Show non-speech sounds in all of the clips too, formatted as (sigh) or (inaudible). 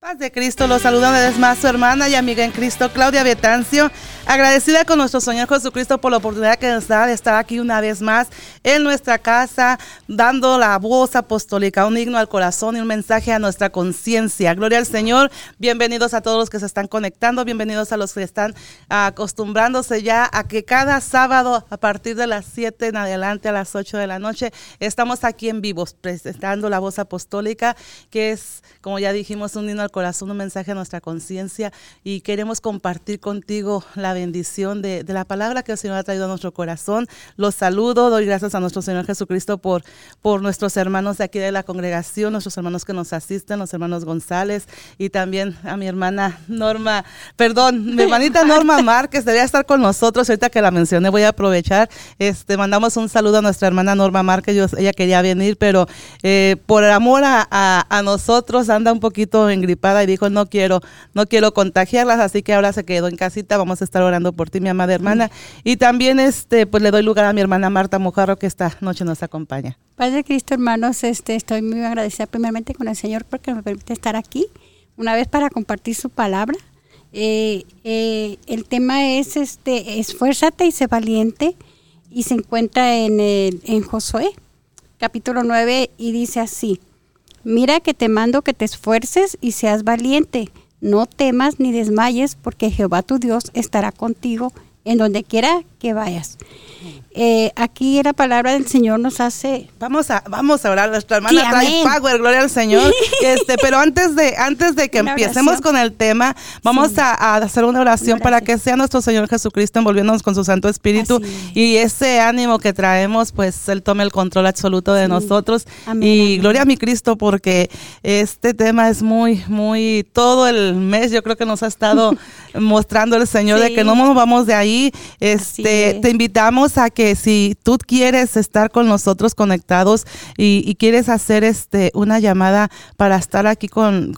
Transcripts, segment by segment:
Paz de Cristo, los saluda una vez más su hermana y amiga en Cristo, Claudia Betancio, agradecida con nuestro Señor Jesucristo por la oportunidad que nos da de estar aquí una vez más en nuestra casa, dando la voz apostólica, un himno al corazón y un mensaje a nuestra conciencia. Gloria al Señor, bienvenidos a todos los que se están conectando, bienvenidos a los que están acostumbrándose ya a que cada sábado a partir de las 7 en adelante a las 8 de la noche estamos aquí en vivos presentando la voz apostólica, que es, como ya dijimos, un himno corazón, un mensaje a nuestra conciencia y queremos compartir contigo la bendición de, la palabra que el Señor ha traído a nuestro corazón. Los saludo, doy gracias a nuestro Señor Jesucristo por, por nuestros hermanos de aquí de la congregación, nuestros hermanos que nos asisten, los hermanos González y también a mi hermana Norma, perdón, mi hermanita (laughs) Norma Márquez debería estar con nosotros, ahorita que la mencioné voy a aprovechar, este, mandamos un saludo a nuestra hermana Norma Márquez, ella quería venir, pero eh, por amor a, a nosotros anda un poquito en y dijo, no quiero, no quiero contagiarlas, así que ahora se quedó en casita, vamos a estar orando por ti, mi amada hermana. Y también este, pues le doy lugar a mi hermana Marta Mojarro, que esta noche nos acompaña. Padre Cristo, hermanos, este, estoy muy agradecida primeramente con el Señor porque me permite estar aquí, una vez para compartir su palabra. Eh, eh, el tema es este esfuérzate y sé valiente y se encuentra en, el, en Josué capítulo 9 y dice así Mira que te mando que te esfuerces y seas valiente. No temas ni desmayes, porque Jehová tu Dios estará contigo en donde quiera que vayas. Eh, aquí la palabra del Señor nos hace. Vamos a, vamos a orar. Nuestra hermana trae power, gloria al Señor. (laughs) Este, pero antes de, antes de que empecemos con el tema, vamos a, hacer una oración, para que sea nuestro Señor Jesucristo envolviéndonos con su Santo Espíritu y ese ánimo que traemos, pues Él tome el control absoluto de nosotros. y gloria a mi Cristo, porque este tema es muy, muy, todo el mes yo creo que nos ha estado (laughs) mostrando el Señor de que no nos vamos de ahí. Este, te invitamos a que si tú quieres estar con nosotros conectados y, quieres hacer este una llamada para estar aquí con,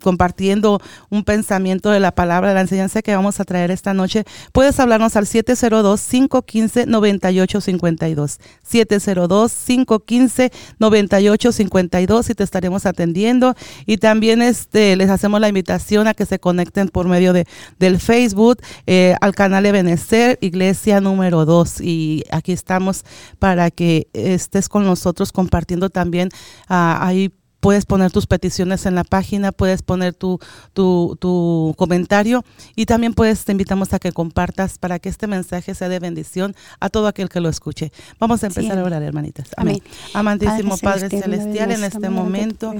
compartiendo un pensamiento de la palabra, de la enseñanza que vamos a traer esta noche, puedes hablarnos al 702-515-9852. 702-515-9852 y te estaremos atendiendo. Y también este, les hacemos la invitación a que se conecten por medio de, del Facebook eh, al canal de Benecer, Iglesia número 2. Y aquí estamos para que estés con nosotros compartiendo también uh, puedes poner tus peticiones en la página, puedes poner tu, tu, tu, comentario y también puedes, te invitamos a que compartas para que este mensaje sea de bendición a todo aquel que lo escuche. Vamos a empezar a orar, hermanitas. Amén. Amantísimo Padre, Celestial, en este momento,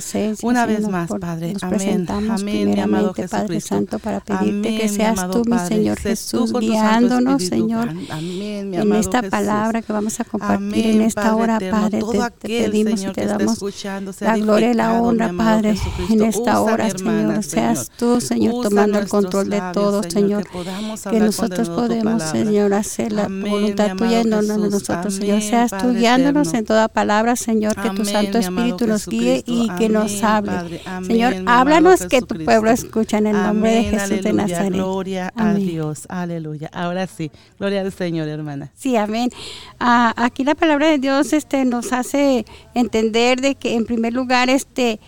una vez más, Padre. Amén. Amén, mi amado Jesucristo. Padre Santo, para pedirte que seas tú, mi Señor Jesús, guiándonos, Señor, Amén, mi en esta palabra que vamos a compartir en esta hora, Padre. Te, pedimos y te damos la gloria la honra, Padre, en esta hora, Señor. Seas tú, Señor, tomando el control de todo, Señor. Que nosotros podemos, Señor, hacer la voluntad tuya en donde nosotros, Señor. Seas tú guiándonos en toda palabra, Señor. Que tu Santo Espíritu nos guíe y que nos hable. Señor, háblanos que tu pueblo escucha en el nombre de Jesús de Nazaret. Gloria a Dios. Aleluya. Ahora sí. Gloria al Señor, hermana. Sí, amén. Ah, aquí la palabra de Dios este, nos hace entender de que en primer lugar este,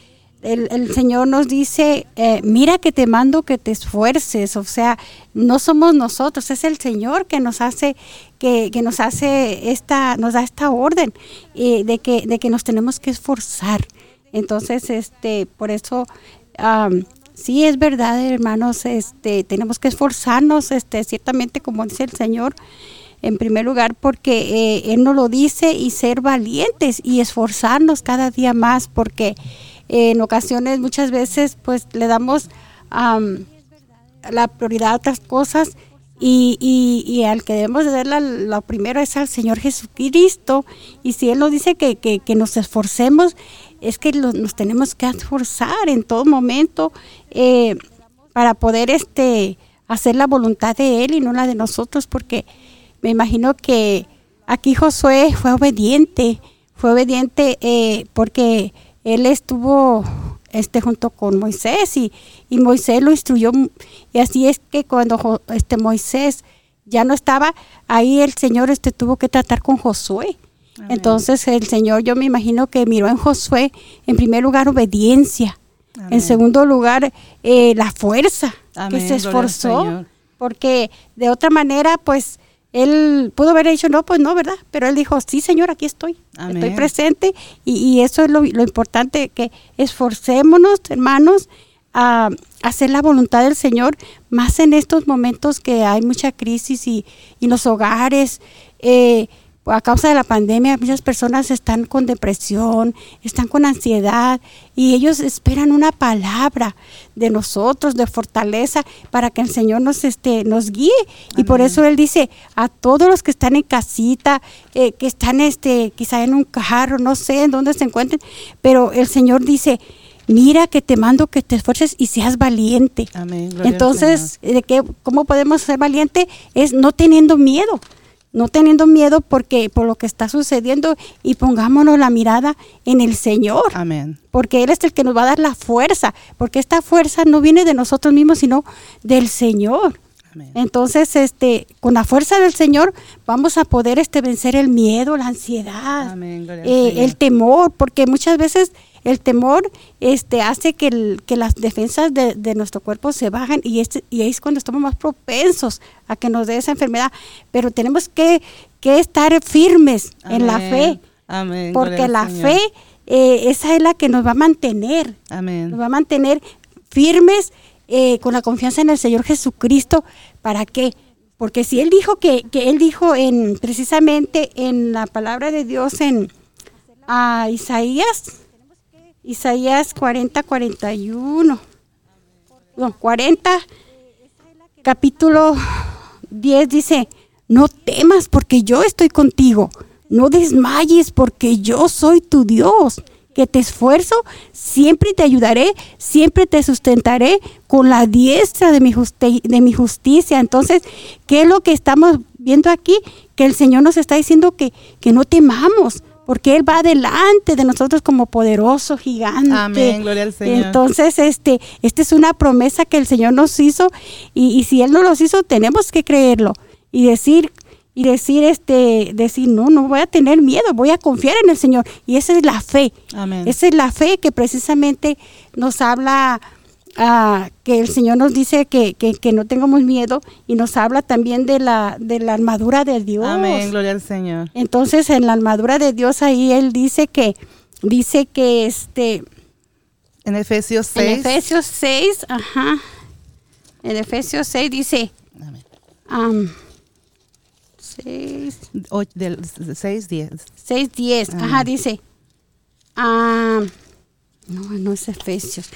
el, Señor nos dice, eh, mira que te mando que te esfuerces, o sea, no somos nosotros, es el Señor que nos hace, que, nos hace esta, nos da esta orden eh, de, que, de que nos tenemos que esforzar. Entonces, este, por eso, sí es verdad, hermanos, este, tenemos que esforzarnos, este, ciertamente como dice el Señor, en primer lugar porque eh, Él nos lo dice y ser valientes y esforzarnos cada día más porque eh, en ocasiones muchas veces pues le damos la prioridad a otras cosas y, y, al que debemos de dar la, primero es al Señor Jesucristo y si Él nos dice que, que, nos esforcemos es que nos tenemos que esforzar en todo momento eh, para poder este hacer la voluntad de Él y no la de nosotros porque me imagino que aquí Josué fue obediente, fue obediente eh, porque él estuvo este junto con Moisés y, y, Moisés lo instruyó y así es que cuando este Moisés ya no estaba ahí el Señor este tuvo que tratar con Josué. Entonces el Señor yo me imagino que miró en Josué en primer lugar obediencia. En segundo lugar, eh, la fuerza Amén, que se esforzó. Porque de otra manera, pues, él pudo haber dicho, no, pues no, ¿verdad? Pero él dijo, sí, Señor, aquí estoy. Amén. Estoy presente. Y, y eso es lo, lo importante, que esforcémonos, hermanos, a hacer la voluntad del Señor, más en estos momentos que hay mucha crisis y, y los hogares. eh, a causa de la pandemia, muchas personas están con depresión, están con ansiedad y ellos esperan una palabra de nosotros, de fortaleza, para que el Señor nos, este, nos guíe. Y por eso Él dice a todos los que están en casita, eh, que están este, quizá en un carro, no sé en dónde se encuentren, pero el Señor dice, mira que te mando que te esfuerces y seas valiente. Amén. Entonces, ¿de qué, ¿cómo podemos ser valiente? Es no teniendo miedo, no teniendo miedo porque por lo que está sucediendo y pongámonos la mirada en el Señor. Amén. porque Él es el que nos va a dar la fuerza, porque esta fuerza no viene de nosotros mismos, sino del Señor. Amén. Entonces, este, con la fuerza del Señor vamos a poder este, vencer el miedo, la ansiedad, Amén, eh, el temor, porque muchas veces el temor este, hace que, el- que las defensas de, de nuestro cuerpo se bajan y, este, y ahí es cuando estamos más propensos a que nos dé esa enfermedad. Pero tenemos que, que estar firmes en la fe, Amén. porque la Señor. fe, eh, esa es la que nos va a mantener Amén. nos va a mantener firmes eh, con la confianza en el Señor Jesucristo. ¿Para qué? Porque si Él dijo que, que Él dijo en precisamente en la palabra de Dios en a Isaías, Isaías 40, 41, no, 40, capítulo 10 dice, no temas porque yo estoy contigo, no desmayes porque yo soy tu Dios, que te esfuerzo, siempre te ayudaré, siempre te sustentaré con la diestra de mi, de mi justicia. Entonces, ¿qué es lo que estamos viendo aquí? Que el Señor nos está diciendo que, que no temamos. Porque Él va delante de nosotros como poderoso gigante. Amén, gloria al Señor. Entonces, este, esta es una promesa que el Señor nos hizo y, y si Él no los hizo, tenemos que creerlo y decir y decir este decir no no voy a tener miedo voy a confiar en el Señor y esa es la fe Amén. esa es la fe que precisamente nos habla ah, que el Señor nos dice que, que, que no tengamos miedo y nos habla también de la de la armadura de Dios Amén. Gloria al Señor. entonces en la armadura de Dios ahí él dice que dice que este En Efesios 6. en Efesios 6, ajá. En Efesios 6 dice, Amén. am, 6, O- del 6, 10. 6, 10, Ah. ajá, dice, am, no, no es Efesios.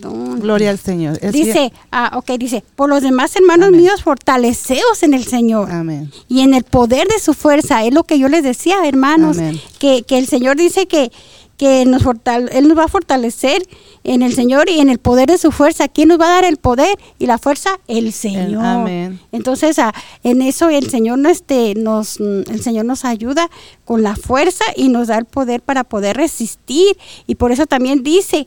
Perdón. Gloria al Señor. Es Dice, ah, ok, dice, por los demás hermanos Amén. míos, fortaleceos en el Señor. Amén. y en el poder de su fuerza. Es lo que yo les decía, hermanos, Amén. que, que el Señor dice que, que nos fortal- Él nos va a fortalecer en el Señor y en el poder de su fuerza. ¿Quién nos va a dar el poder y la fuerza? El Señor. amén. Entonces, ah, en eso el Señor, no, este, nos, el Señor nos ayuda con la fuerza y nos da el poder para poder resistir. Y por eso también dice,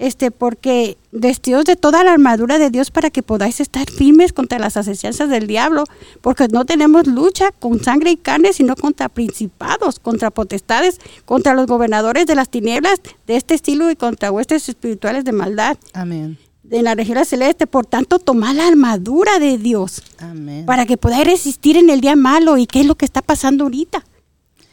este, porque vestidos de toda la armadura de Dios para que podáis estar firmes contra las asechanzas del diablo, porque no tenemos lucha con sangre y carne, sino contra principados, contra potestades, contra los gobernadores de las tinieblas de este estilo y contra huestes espirituales de maldad Amén. en la región celeste. Por tanto, tomad la armadura de Dios Amén. para que podáis resistir en el día malo. ¿Y qué es lo que está pasando ahorita?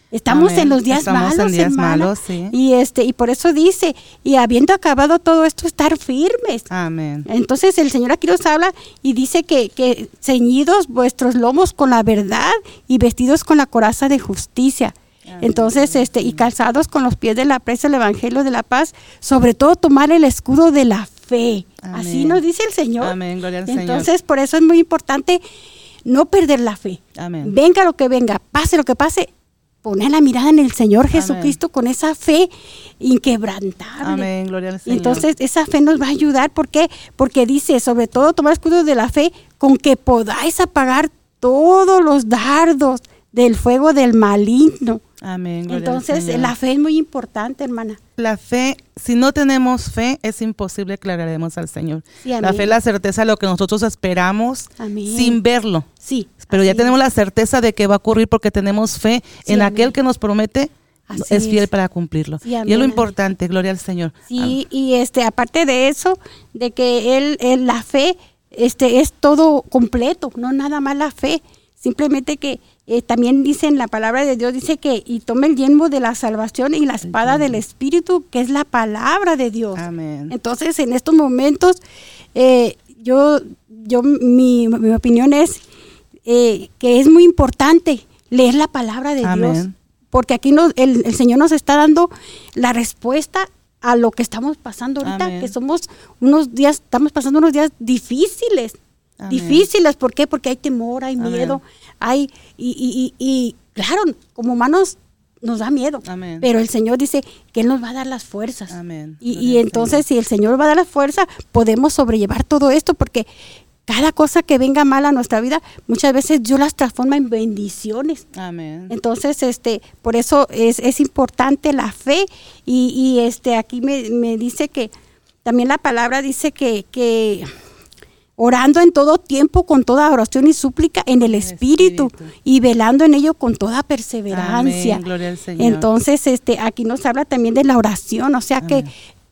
Estamos Amén. en los días Estamos en malos, días hermana. malos, sí. Y este y por eso dice, y habiendo acabado todo esto, estar firmes. Amén. Entonces el Señor aquí nos habla y dice que, que ceñidos vuestros lomos con la verdad y vestidos con la coraza de justicia. Entonces, este, y calzados con los pies de la presa del Evangelio de la paz, sobre todo tomar el escudo de la fe. Así Amén. nos dice el Señor. Amén, gloria al Señor. Entonces, por eso es muy importante no perder la fe. Amén. Venga lo que venga, pase lo que pase, poner la mirada en el Señor Jesucristo con esa fe inquebrantable. Amén, gloria al Señor. entonces esa fe nos va a ayudar. ¿Por qué? Porque dice, sobre todo, tomar escudo de la fe con que podáis apagar todos los dardos del fuego del maligno. Amén, Entonces, la fe es muy importante, hermana. La fe, si no tenemos fe, es imposible que le agrademos al Señor. Sí, la fe es la certeza de lo que nosotros esperamos Amén. sin verlo. Sí. Pero ya tenemos la certeza de que va a ocurrir porque tenemos fe Sí, en amén. aquel que nos promete es, es fiel para cumplirlo. Sí, y es lo amén. importante, gloria al Señor. Sí, y este, aparte de eso, de que él, él, la fe, este, es todo completo, no nada más la fe, simplemente que eh, también dice en la palabra de Dios, dice que y tome el yelmo de la salvación y la espada del Espíritu, que es la palabra de Dios. Amén. Entonces, en estos momentos, eh, yo, yo, mi, mi opinión es eh, que es muy importante leer la palabra de Dios, Amén. porque aquí nos, el, el Señor nos está dando la respuesta a lo que estamos pasando ahorita, que somos unos días, estamos pasando unos días difíciles, difíciles, ¿por qué? Porque hay temor, hay Amén. miedo, hay, y, y, y, claro, como humanos nos da miedo, Amén. pero el Señor dice que Él nos va a dar las fuerzas. Amén. Y, y entonces, si el Señor va a dar la fuerza, podemos sobrellevar todo esto, porque cada cosa que venga mal a nuestra vida, muchas veces Dios las transforma en bendiciones. Amén. Entonces, este, por eso es, es importante la fe. Y, y, este, aquí me, me dice que también la palabra dice que, que orando en todo tiempo con toda oración y súplica en el Espíritu, Espíritu. y velando en ello con toda perseverancia. Amén, gloria al Señor. Entonces, este, aquí nos habla también de la oración, o sea que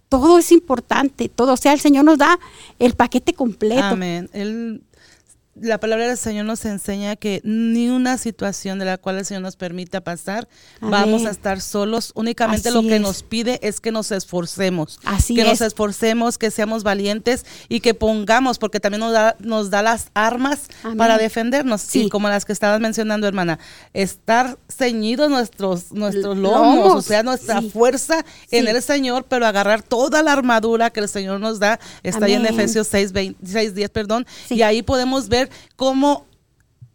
todo es importante, todo, o sea, el Señor nos da el paquete completo. Amén. Él, la palabra del Señor nos enseña que ni una situación de la cual el Señor nos permita pasar, Amén. vamos a estar solos. Únicamente lo que es. nos pide es que nos esforcemos. Así que es. nos esforcemos, que seamos valientes y que pongamos, porque también nos da, nos da las armas Amén. para defendernos. Sí. Y como las que estabas mencionando, hermana, estar ceñidos nuestros, nuestros lomos, lomos, o sea, nuestra sí. fuerza en Sí. el Señor, pero agarrar toda la armadura que el Señor nos da. Está ahí en Amén. Efesios 6, 20, 6, 10, perdón. Y ahí podemos ver cómo,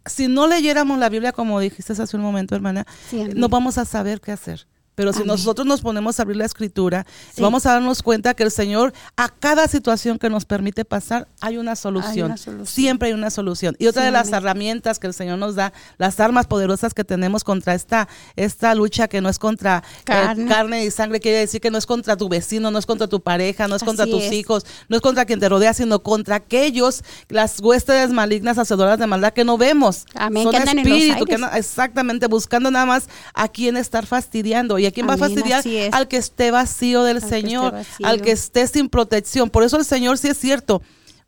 si no leyéramos la Biblia, como dijiste hace un momento, hermana, Sí, no vamos a saber qué hacer. Pero si Amén. nosotros nos ponemos a abrir la escritura, Sí. vamos a darnos cuenta que el Señor, a cada situación que nos permite pasar, hay una solución. una solución. Siempre hay una solución. Y otra Sí, de las amén. herramientas que el Señor nos da, las armas poderosas que tenemos contra esta, esta lucha que no es contra eh, Carne. carne y sangre, quiere decir que no es contra tu vecino, no es contra tu pareja, no es contra Así tus es. hijos, no es contra quien te rodea, sino contra aquellos, las huestes malignas, hacedoras de maldad que no vemos. Amén, Son que andan en los que andan- exactamente, buscando nada más a quién estar fastidiando. ¿Y a quién va a fastidiar? Al que esté vacío del Al que esté Señor, vacío. al que esté sin protección. Por eso el Señor, sí es cierto,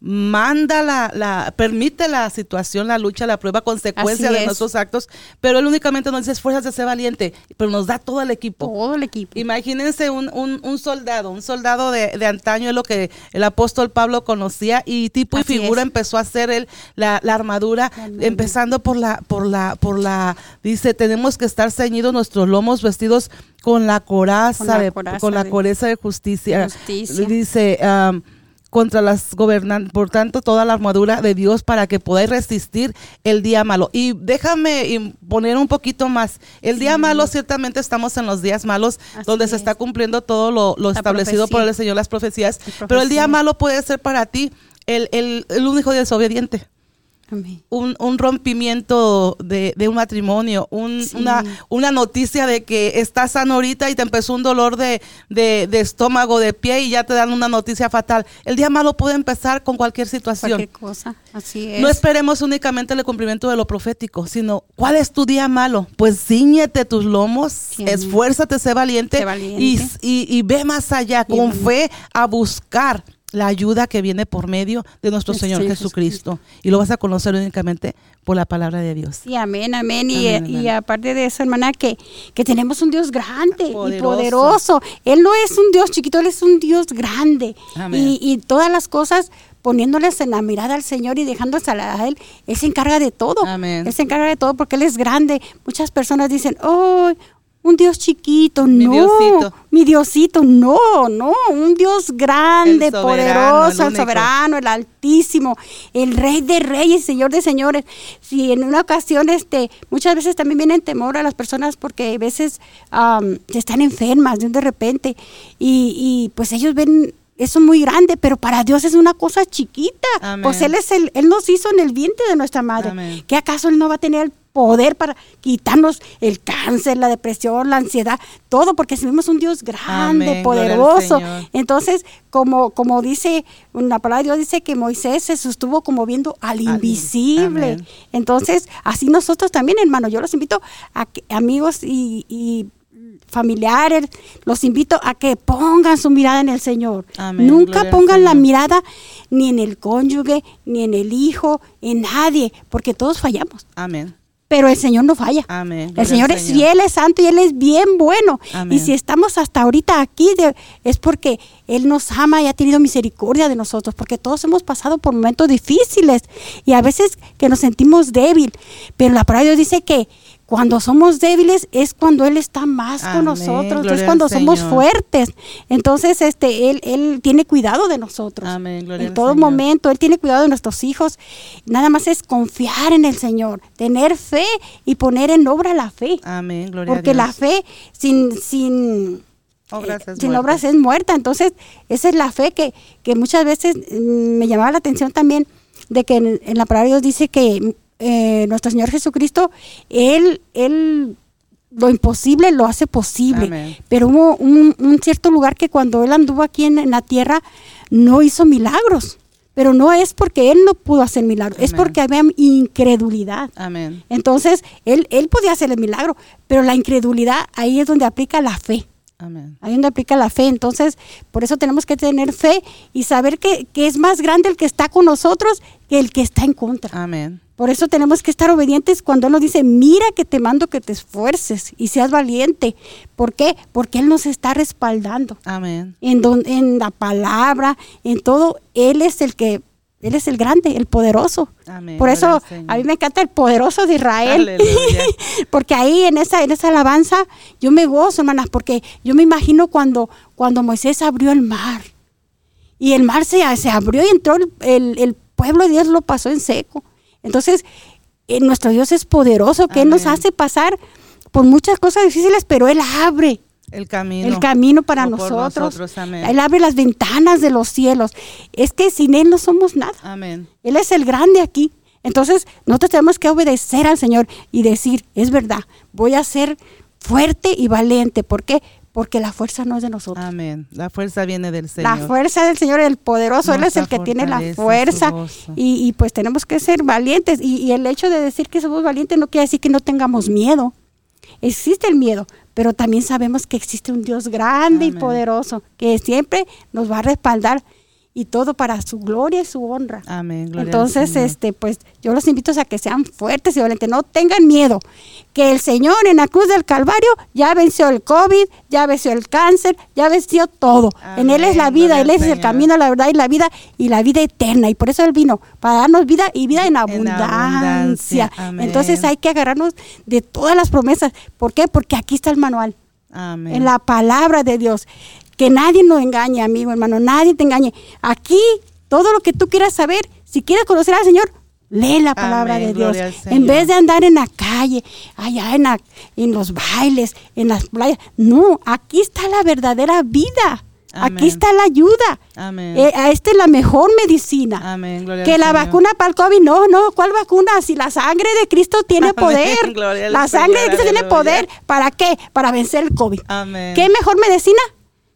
manda la, la, permite la situación, la lucha, la prueba, consecuencia Así de es. nuestros actos, pero Él únicamente nos dice de ser valiente, pero nos da todo el equipo. Todo el equipo. Imagínense un, un, un soldado, un soldado de, de antaño es lo que el apóstol Pablo conocía y tipo Así y figura es. empezó a hacer él la, la armadura, empezando por la, por la, por la, dice, tenemos que estar ceñidos nuestros lomos vestidos con la coraza, Con la de- coraza la de- de justicia. Justicia. Dice, am, contra las gobernantes, por tanto, toda la armadura de Dios para que podáis resistir el día malo. Y déjame poner un poquito más. El día malo, ciertamente estamos en los días malos, Así donde se es. está cumpliendo todo lo, establecido por el Señor, las profecías. Pero el día malo puede ser para ti el, el, el un hijo desobediente. Un, un rompimiento de, de un matrimonio, un- Sí. una, una noticia de que estás sano ahorita y te empezó un dolor de, de- de estómago, de pie y ya te dan una noticia fatal. El día malo puede empezar con cualquier situación. Cualquier cosa. Así es. No esperemos únicamente el cumplimiento de lo profético, sino ¿cuál es tu día malo? Pues ciñete tus lomos, Sí, esfuérzate, sé valiente, Sé valiente. Y, y- y ve más allá, con fe a buscar la ayuda que viene por medio de nuestro Señor Jesucristo. Y lo vas a conocer únicamente por la palabra de Dios. Sí, amén, amén. Y, Amén, y amén. aparte de eso, hermana, que, que tenemos un Dios grande y Poderoso. Él no es un Dios chiquito, Él es un Dios grande. Amén. Y, y todas las cosas poniéndoles en la mirada al Señor y dejándolas a Él, Él se encarga de todo. Amén. Él se encarga de todo porque Él es grande. Muchas personas dicen, oh, un Dios chiquito, Mi no, Diosito. mi Diosito, no, no, un Dios grande, El soberano, poderoso, el soberano, el altísimo, el rey de reyes, señor de señores. Si en una ocasión, este, muchas veces también vienen temor a las personas porque a veces están enfermas de un de repente y, y, pues ellos ven eso muy grande, pero para Dios es una cosa chiquita. Amén. Pues Él es el, Él nos hizo en el vientre de nuestra madre. Amén. ¿Qué acaso Él no va a tener el poder para quitarnos el cáncer, la depresión, la ansiedad, todo? Porque tenemos un Dios grande, Amén. Poderoso. Entonces, como, como dice, la palabra de Dios dice que Moisés se sostuvo como viendo al invisible. Amén. Entonces, así nosotros también, hermano, yo los invito a que, amigos y, y familiares, los invito a que pongan su mirada en el Señor. Amén. Nunca pongan la mirada ni en el cónyuge, ni en el hijo, en nadie, porque todos fallamos. Amén. Pero el Señor no falla. Amén. El Señor es fiel, es santo y Él es bien bueno. Amén. Y si estamos hasta ahorita aquí de- es porque Él nos ama y ha tenido misericordia de nosotros, porque todos hemos pasado por momentos difíciles y a veces que nos sentimos débil. Pero la palabra de Dios dice que cuando somos débiles es cuando Él está más con nosotros, Gloria es cuando somos Señor. fuertes. Entonces, este, Él, Él tiene cuidado de nosotros. Amén. Gloria En todo momento, Él tiene cuidado de nuestros hijos. Nada más es confiar en el Señor, tener fe y poner en obra la fe. Amén. Gloria a Porque la Dios. fe sin, sin, Obras eh, es sin muerta. obras es muerta. Entonces, esa es la fe que, que muchas veces mm, me llamaba la atención también de que en, en la palabra de Dios dice que eh, nuestro Señor Jesucristo, Él, Él lo imposible lo hace posible. Amén. Pero hubo un, un cierto lugar que cuando Él anduvo aquí en, en la tierra, no hizo milagros. Pero no es porque Él no pudo hacer milagros, es porque había incredulidad. Amén. Entonces, él, él podía hacer el milagro, pero la incredulidad ahí es donde aplica la fe. Amén. Ahí donde aplica la fe. Entonces, por eso tenemos que tener fe y saber que, que es más grande el que está con nosotros que el que está en contra. Amén. Por eso tenemos que estar obedientes cuando Él nos dice, mira que te mando que te esfuerces y seas valiente. ¿Por qué? Porque Él nos está respaldando. Amén. En, don- en la palabra, en todo, Él es el que, Él es el grande, el poderoso. Amén. Por eso Señor. a mí me encanta el poderoso de Israel. (laughs) Porque ahí en esa, en esa alabanza yo me gozo, hermanas, porque yo me imagino cuando, cuando Moisés abrió el mar. Y el mar se, se abrió y entró el, el- el pueblo de Dios lo pasó en seco. Entonces, eh, nuestro Dios es poderoso, que Él nos hace pasar por muchas cosas difíciles, pero Él abre El camino. el camino para nosotros. nosotros, amén. Él abre las ventanas de los cielos. Es que sin Él no somos nada. Amén. Él es el grande aquí. Entonces, nosotros tenemos que obedecer al Señor y decir, es verdad, voy a ser fuerte y valiente. ¿Por qué? Porque la fuerza no es de nosotros. Amén. La fuerza viene del Señor. La fuerza del Señor, el poderoso, Él es el que tiene la fuerza. Y, y, pues tenemos que ser valientes. Y, y el hecho de decir que somos valientes no quiere decir que no tengamos miedo. Existe el miedo, pero también sabemos que existe un Dios grande y poderoso que siempre nos va a respaldar y todo para su gloria y su honra. Amén. Gloria Entonces, este, pues yo los invito a que sean fuertes y valientes, no tengan miedo, que el Señor en la cruz del Calvario ya venció el COVID, ya venció el cáncer, ya venció todo. en Él es la vida, gloria Él es el Señor. camino, la verdad y la vida y la vida eterna. Y por eso Él vino, para darnos vida y vida en En abundancia. abundancia, amén. Entonces hay que agarrarnos de todas las promesas. ¿Por qué? Porque aquí está el manual Amén. en la palabra de Dios. Que nadie nos engañe, amigo, hermano, nadie te engañe. Aquí, todo lo que tú quieras saber, si quieres conocer al Señor, lee la palabra Amén, de Dios. En vez de andar en la calle, allá en, la- en los bailes, en las playas. No, aquí está la verdadera vida. Amén. Aquí está la ayuda. Amén. Eh, esta es la mejor medicina. Amén. Gloria Que la Señor. vacuna para el COVID, no, no, ¿cuál vacuna? Si la sangre de Cristo tiene Amén, (laughs) poder. La sangre de Cristo tiene poder. ¿Para qué? Para vencer el COVID. Amén. ¿Qué mejor medicina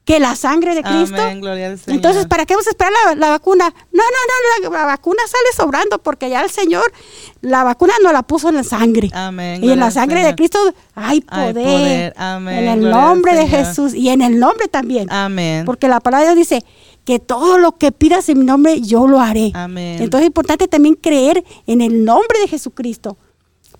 que la sangre de Cristo? Amén. Gloria al Señor. Entonces, ¿para qué vamos a esperar la, la vacuna? No, no, no, la, la vacuna sale sobrando porque ya el Señor, la vacuna no la puso en la sangre. Amén. Y en la sangre de. Cristo hay Hay poder. Amén, En el nombre de. Jesús y en el nombre también. Amén. Porque la palabra de Dios dice que todo lo que pidas en mi nombre, yo lo haré. Amén. Entonces es importante también creer en el nombre de Jesucristo.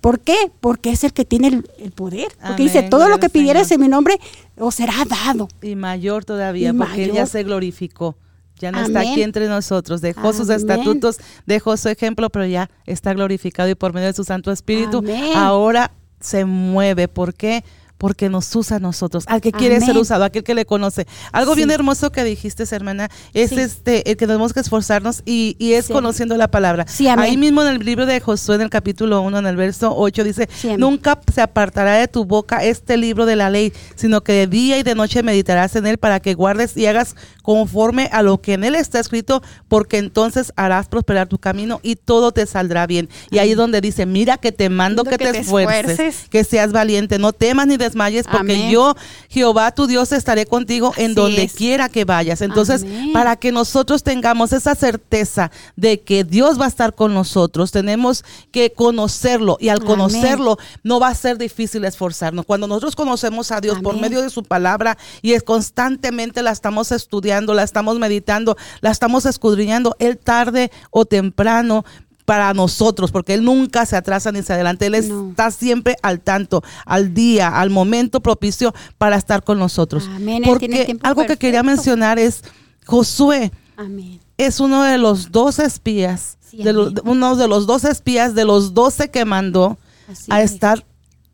¿Por qué? Porque es el que tiene el, el poder. Porque Amén, dice, todo lo que pidieras Señor. en mi nombre, os será dado. Y mayor todavía, Y porque Él ya mayor. se glorificó. Ya no está aquí entre nosotros. Dejó sus estatutos, dejó su ejemplo, pero ya está glorificado y por medio de su Santo Espíritu Amén. ahora se mueve. ¿Por qué? Porque nos usa a nosotros, al que quiere Amén. ser usado, aquel que le conoce. Algo bien hermoso que dijiste, hermana, es Sí. este el que tenemos que esforzarnos y, y es Sí. conociendo la palabra. Ahí mismo en el libro de Josué, en el capítulo 1, en el verso 8, dice, nunca se apartará de tu boca este libro de la ley, sino que de día y de noche meditarás en él para que guardes y hagas conforme a lo que en él está escrito, porque entonces harás prosperar tu camino y todo te saldrá bien. Y ahí es donde dice, mira que te mando que, que te esfuerces, esfuerces. que seas valiente, no temas ni desmayes, porque Amén. yo, Jehová, tu Dios, estaré contigo en Así donde quiera que vayas. Entonces, Amén. para que nosotros tengamos esa certeza de que Dios va a estar con nosotros, tenemos que conocerlo y al Amén. conocerlo no va a ser difícil esforzarnos. Cuando nosotros conocemos a Dios por medio de su palabra y es constantemente la estamos estudiando, la estamos meditando, la estamos escudriñando, Él tarde o temprano para nosotros, porque Él nunca se atrasa ni se adelanta, Él No. está siempre al tanto, al día, al momento propicio para estar con nosotros. Amén, Porque algo que quería mencionar es Josué Amén. es uno de los dos espías, Sí, de los- amén. uno de los dos espías de los doce que mandó Así a es.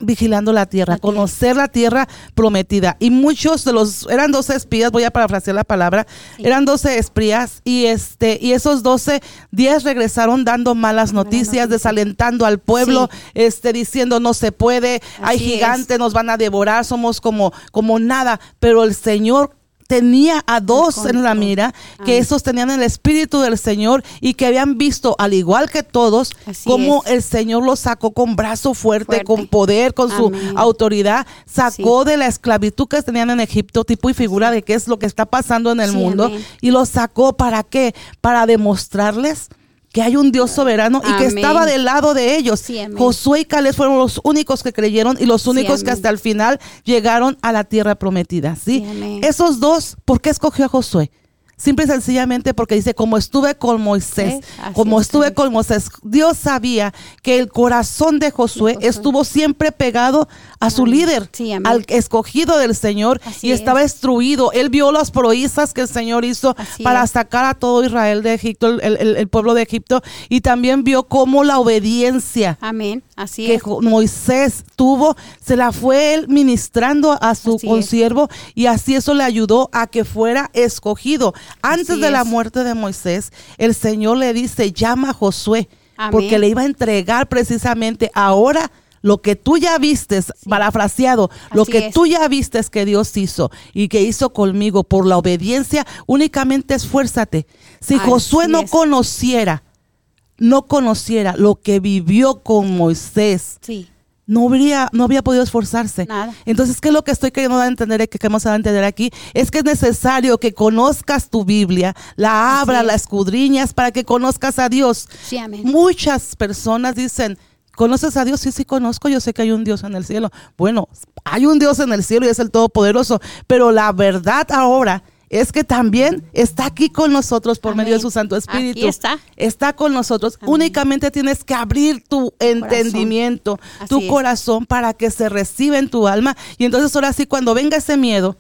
Vigilando la tierra, La tierra. conocer la tierra prometida. Y muchos de los, eran 12 espías, voy a parafrasear la palabra, Sí. eran 12 espías y este, y esos 12, 10 regresaron dando malas noticias, desalentando al pueblo, este, diciendo no se puede, hay es. gigantes, nos van a devorar, somos como, como nada, pero el Señor tenía a dos en la mira que Amén. esos tenían el espíritu del Señor y que habían visto al igual que todos Así cómo es. el Señor los sacó con brazo fuerte, Fuerte. con poder, con su autoridad, sacó de la esclavitud que tenían en Egipto, tipo y figura de qué es lo que está pasando en el Sí, mundo, amén. y los sacó para qué? Para demostrarles que hay un Dios soberano y que estaba del lado de ellos. Sí. Josué y Caleb fueron los únicos que creyeron y los Sí, únicos que hasta el final llegaron a la tierra prometida. ¿sí? Esos dos, ¿por qué escogió a Josué? Simple y sencillamente porque dice, como estuve con Moisés, como es, estuve con Moisés, Dios sabía que el corazón de Josué Josué. estuvo siempre pegado a su Amén. líder, Sí, al escogido del Señor, Así y es. estaba instruido. Él vio las proezas que el Señor hizo Así para es. sacar a todo Israel de Egipto, el, el- el pueblo de Egipto, y también vio cómo la obediencia Amén. Así que es. Moisés tuvo, se la fue él ministrando a su Así consiervo y así eso le ayudó a que fuera escogido. Antes Así de la muerte de Moisés, el Señor le dice, llama a Josué, Amén. porque le iba a entregar precisamente ahora lo que tú ya vistes, parafraseado, lo que es. tú ya vistes que Dios hizo y que hizo conmigo por la obediencia, únicamente esfuérzate. Si Así Josué no es. conociera, no conociera lo que vivió con Moisés, Sí. no habría, no había podido esforzarse. Nada. Entonces, ¿qué es lo que estoy queriendo dar a entender, que queremos dar a entender aquí? Es que es necesario que conozcas tu Biblia, la abras, es. la escudriñas para que conozcas a Dios. Sí, amén. Muchas personas dicen, ¿conoces a Dios? Sí, sí conozco, yo sé que hay un Dios en el cielo. Bueno, hay un Dios en el cielo y es el Todopoderoso, pero la verdad ahora es que también está aquí con nosotros por Amén. medio de su Santo Espíritu. Aquí está. Está con nosotros. Amén. Únicamente tienes que abrir tu entendimiento, Así tu es. corazón para que se reciba en tu alma. Y entonces ahora sí, cuando venga ese miedo,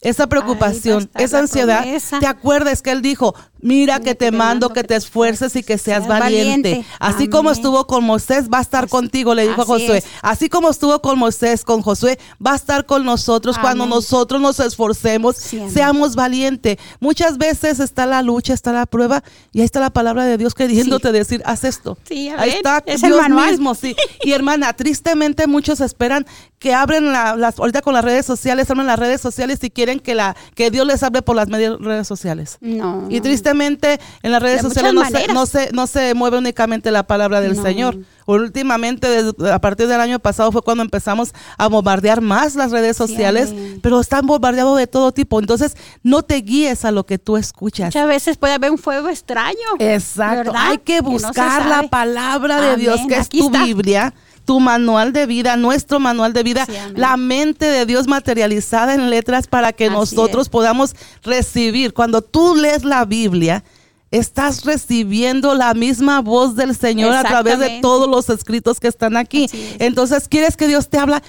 esa preocupación, esa ansiedad, promesa. te acuerdes que Él dijo, mira que te mando que te esfuerces y que seas valiente. Así como estuvo con Moisés, va a estar contigo, le dijo a Josué. Así como estuvo con Moisés, con Josué, va a estar con nosotros cuando nosotros nos esforcemos, seamos valientes. Muchas veces está la lucha, está la prueba y ahí está la palabra de Dios queriéndote decir, haz esto. Ahí está es Dios mismo, sí. Y hermana, tristemente muchos esperan que abren la- las, ahorita con las redes sociales, abren las redes sociales y quieren que la que Dios les hable por las redes sociales. No. Y tristemente en las redes De sociales no se, no, se, no se mueve únicamente la palabra del No. Señor. Últimamente, desde- a partir del año pasado fue cuando empezamos a bombardear más las redes sociales, pero están bombardeados de todo tipo. Entonces, no te guíes a lo que tú escuchas. Muchas veces puede haber un fuego extraño. Exacto. ¿verdad? Hay que Que no se buscar la palabra de Amén. Dios, que es Aquí tu está. Biblia, tu manual de vida, nuestro manual de vida, Sí, la mente de Dios materializada en letras para que Así nosotros es. podamos recibir. Cuando tú lees la Biblia, estás recibiendo la misma voz del Señor a través de todos los escritos que están aquí. Es. Entonces, ¿quieres que Dios te habla?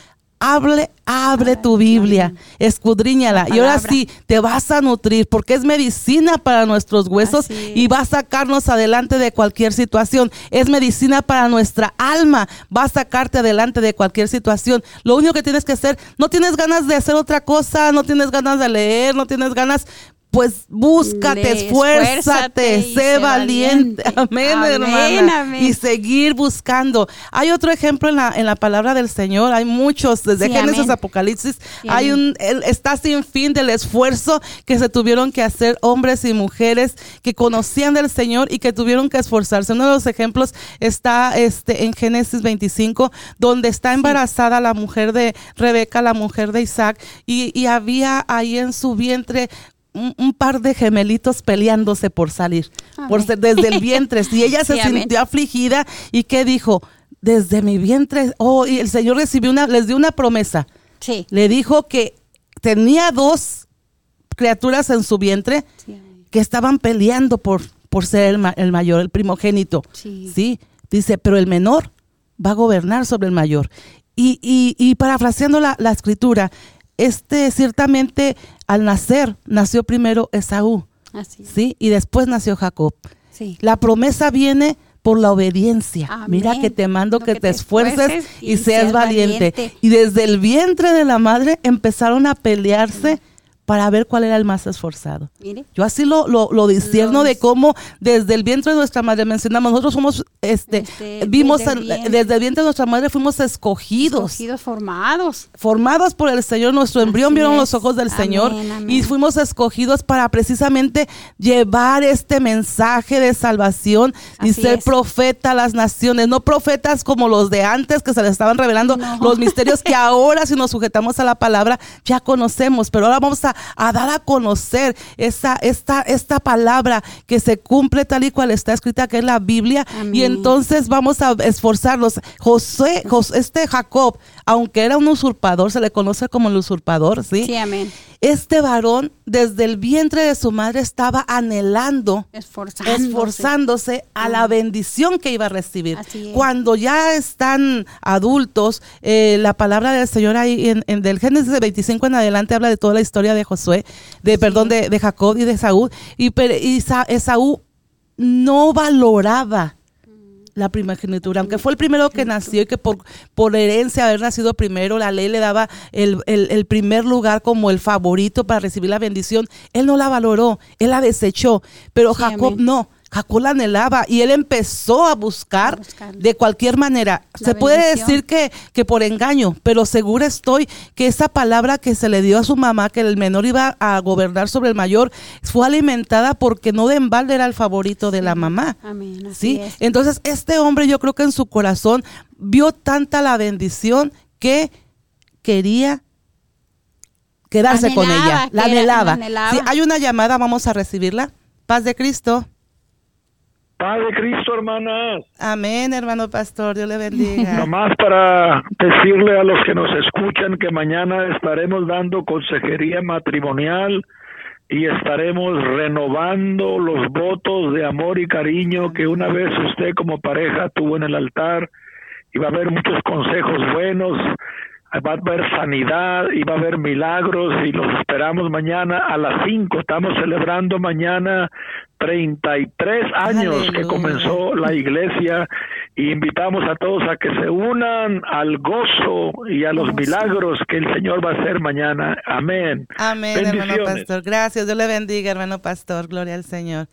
Hable, abre tu Biblia, escudriñala La y ahora sí te vas a nutrir porque es medicina para nuestros huesos y va a sacarnos adelante de cualquier situación. Es medicina para nuestra alma, va a sacarte adelante de cualquier situación. Lo único que tienes que hacer, no tienes ganas de hacer otra cosa, no tienes ganas de leer, no tienes ganas, pues búscate, Le- esfuérzate, sé valiente. valiente. Amén, Amén, hermana. amén. Y seguir buscando. Hay otro ejemplo en la, en la palabra del Señor. Hay muchos, desde Sí, Génesis Apocalipsis. Sí, hay un, el- está sin fin del esfuerzo que se tuvieron que hacer hombres y mujeres que conocían del Señor y que tuvieron que esforzarse. Uno de los ejemplos está este, en Génesis 25, donde está embarazada la mujer de Rebeca, la mujer de Isaac, y, y había ahí en su vientre un, un par de gemelitos peleándose por salir, por Amén. ser desde el vientre. (laughs) Y ella se Sí, sintió afligida y que dijo, desde mi vientre, oh, y el Señor recibió una, les dio una promesa. Sí. Le dijo que tenía dos criaturas en su vientre Sí, que estaban peleando por, por ser el, ma- el mayor, el primogénito. Sí. dice, pero el menor va a gobernar sobre el mayor. Y, y, y parafraseando la, la escritura, este ciertamente al nacer nació primero Esaú, Así. ¿sí? Y después nació Jacob. Sí. La promesa viene por la obediencia. Amén. Mira que te mando que, que te esfuerces esfuerces y, y seas valiente. Y desde el vientre de la madre empezaron a pelearse para ver cuál era el más esforzado. Mire. Yo así lo, lo, lo discierno de cómo desde el vientre de nuestra madre mencionamos, nosotros somos, este, Este, vimos desde el en- vientre. desde el vientre de nuestra madre fuimos escogidos, Escogidos formados. formados por el Señor, nuestro embrión Así vieron es. los ojos del Amén, Señor amén. y fuimos escogidos para precisamente llevar este mensaje de salvación y Así ser es. profeta a las naciones, no profetas como los de antes que se les estaban revelando No. los misterios que (laughs) ahora si nos sujetamos a la palabra ya conocemos, pero ahora vamos a, a dar a conocer esa, esta, esta palabra que se cumple tal y cual está escrita que es la Biblia Amén. y entonces vamos a esforzarnos. José, Jos- este Jacob, aunque era un usurpador, se le conoce como el usurpador, ¿sí? Sí, amén. Este varón desde el vientre de su madre estaba anhelando Esforzándose. esforzándose a la bendición que iba a recibir. Cuando ya están adultos, eh, la palabra del Señor ahí en, en- del Génesis de 25 en adelante habla de toda la historia de Josué, de perdón, de, de Jacob y de Saúl. Y, y Sa- Esaú no valoraba la primogenitura, aunque fue el primero que nació y que por, por herencia haber nacido primero, la ley le daba el, el- el primer lugar como el favorito para recibir la bendición, él no la valoró, él la desechó, pero Sí, Jacob amén. no. Jacob la anhelaba y él empezó a buscar A buscar. de cualquier manera. La se puede decir que, que por engaño, pero segura estoy que esa palabra que se le dio a su mamá, que el menor iba a gobernar sobre el mayor, fue alimentada porque no de embalde era el favorito de la mamá. Amén. Así ¿sí? es. Entonces, este hombre yo creo que en su corazón vio tanta la bendición que quería quedarse con ella, la anhelaba. la anhelaba. Sí, hay una llamada, vamos a recibirla. Paz de Cristo. Padre Cristo, hermanas. Amén, hermano pastor, Dios le bendiga. (laughs) Nomás para decirle a los que nos escuchan que mañana estaremos dando consejería matrimonial y estaremos renovando los votos de amor y cariño que una vez usted como pareja tuvo en el altar y va a haber muchos consejos buenos, va a haber sanidad y va a haber milagros y los esperamos mañana a las 5. Estamos celebrando mañana 33 años que comenzó la iglesia y invitamos a todos a que se unan al gozo y a los milagros que el Señor va a hacer mañana. Amén. Amén, hermano pastor. Gracias, Dios le bendiga, hermano pastor. Gloria al Señor.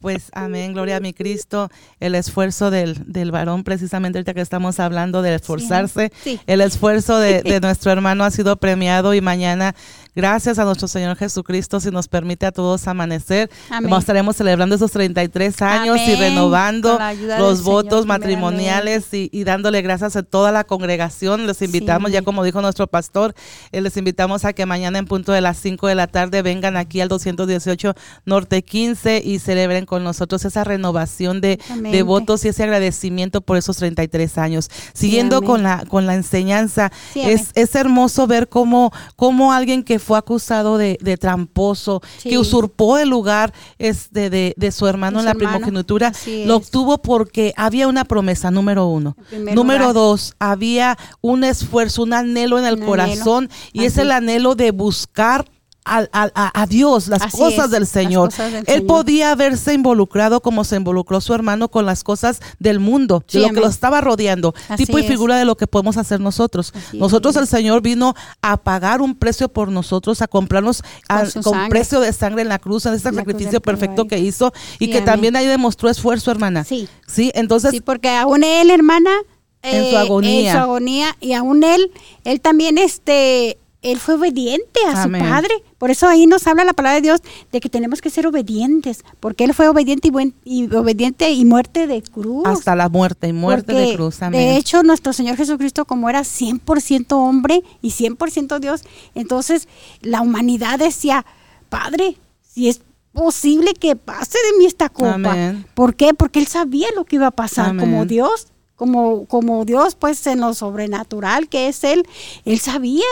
Pues amén, gloria a mi Cristo, el esfuerzo del, del varón, precisamente ahorita que estamos hablando de esforzarse, sí. el esfuerzo de, de (laughs) nuestro hermano ha sido premiado y mañana, gracias a nuestro Señor Jesucristo, si nos permite a todos amanecer, Amén. estaremos celebrando esos 33 años y renovando los votos Señor, matrimoniales y, y dándole gracias a toda la congregación. Les invitamos, ya como dijo nuestro pastor, eh, les invitamos a que mañana en punto de las 5 de la tarde vengan aquí al 218 Norte 15 y celebren con nosotros esa renovación de, de votos y ese agradecimiento por esos 33 años. Siguiendo con la con la enseñanza, Sí, es, es hermoso ver cómo, cómo alguien que fue acusado de, de tramposo, Sí. que usurpó el lugar este, de, de su hermano en la hermano. primogenitura, Así lo es. obtuvo porque había una promesa, número uno. Número lugar. dos, había un esfuerzo, un anhelo en el Un anhelo. corazón y es el anhelo de buscar a, a, a Dios, las Así cosas es, del Señor. cosas del Él Señor. podía haberse involucrado como se involucró su hermano con las cosas del mundo, Sí, de lo que lo estaba rodeando, Así tipo y es. figura de lo que podemos hacer nosotros. Así nosotros es. el Señor vino a pagar un precio por nosotros, a comprarnos a- Con su con precio de sangre en la cruz, en este la sacrificio perfecto que hizo y Sí, que amén. también ahí demostró esfuerzo, hermana. Sí. Sí, entonces Sí, porque aún él, hermana, eh, En su agonía. en su agonía, y aún él, él también, este, él fue obediente a Amén. su padre. Por eso ahí nos habla la palabra de Dios de que tenemos que ser obedientes, porque él fue obediente y, buen, y obediente y muerte de cruz. hasta la muerte y muerte de cruz. Amén. De hecho, nuestro Señor Jesucristo, como era 100% hombre y 100% Dios, entonces la humanidad decía, Padre, si es posible que pase de mí esta copa. Amén. ¿Por qué? Porque él sabía lo que iba a pasar Amén. como Dios. Como, como Dios, pues en lo sobrenatural que es Él, Él sabía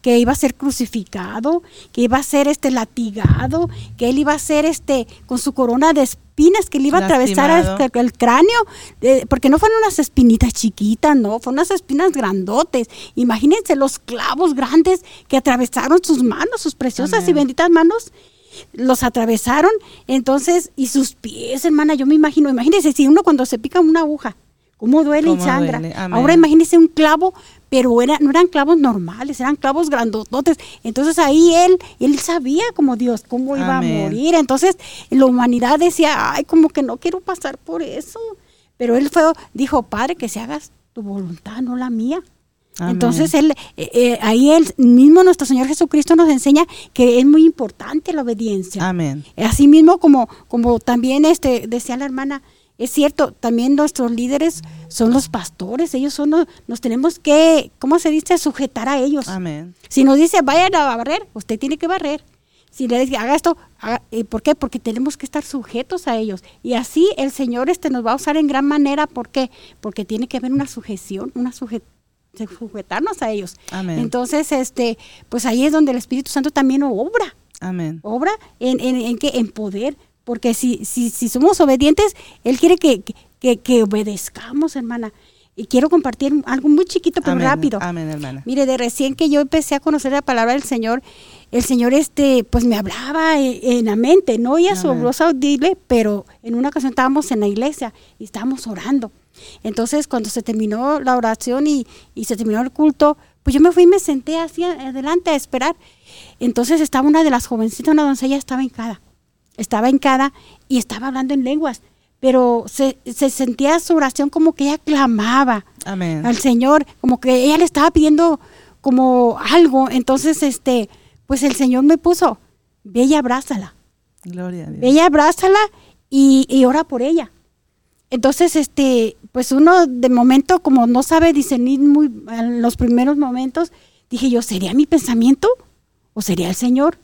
que iba a ser crucificado, que iba a ser este latigado, que Él iba a ser este con su corona de espinas, que le iba a atravesar este- el cráneo, eh, porque no fueron unas espinitas chiquitas, no, fueron unas espinas grandotes. Imagínense los clavos grandes que atravesaron sus manos, sus preciosas y benditas manos los atravesaron, entonces, y sus pies, hermana, yo me imagino, imagínense si uno cuando se pica una aguja, cómo duele y Cómo sangra. duele, amén. Ahora imagínense un clavo, pero era, no eran clavos normales, eran clavos grandototes. Entonces ahí él, él sabía como Dios, cómo iba Amén. a morir. Entonces la humanidad decía, ay, como que no quiero pasar por eso. Pero él fue, dijo, Padre, que se hagas tu voluntad, no la mía. Amén. Entonces él, eh, eh, ahí él mismo nuestro Señor Jesucristo nos enseña que es muy importante la obediencia. Amén. Así mismo como, como también este, decía la hermana, es cierto, también nuestros líderes son los pastores, ellos son los, nos tenemos que, ¿cómo se dice? Sujetar a ellos. Amén. Si nos dice, vayan a barrer, usted tiene que barrer. Si le dice, haga esto, haga- ¿por qué? Porque tenemos que estar sujetos a ellos. Y así el Señor este nos va a usar en gran manera, ¿por qué? Porque tiene que haber una sujeción, una suje- sujetarnos a ellos. Amén. Entonces, este, pues ahí es donde el Espíritu Santo también obra Amén. obra en, en, en, qué? en poder. Porque si, si, si somos obedientes, Él quiere que, que, que obedezcamos, hermana. Y quiero compartir algo muy chiquito, pero Amén. rápido. Amén, hermana. Mire, de recién que yo empecé a conocer la palabra del Señor, el Señor este, pues me hablaba en, en la mente, no oía su voz audible, pero en una ocasión estábamos en la iglesia y estábamos orando. Entonces, cuando se terminó la oración y, y se terminó el culto, pues yo me fui y me senté así adelante a esperar. Entonces estaba una de las jovencitas, una doncella, estaba hincada. Estaba hincada y estaba hablando en lenguas, pero se, se sentía su oración como que ella clamaba Amén. al Señor, como que ella le estaba pidiendo como algo. Entonces, este, pues el Señor me puso, ve y abrázala, Gloria a Dios. ve y abrázala y, y ora por ella. Entonces, este, pues uno de momento, como no sabe discernir muy en los primeros momentos, dije yo, ¿sería mi pensamiento o sería el Señor?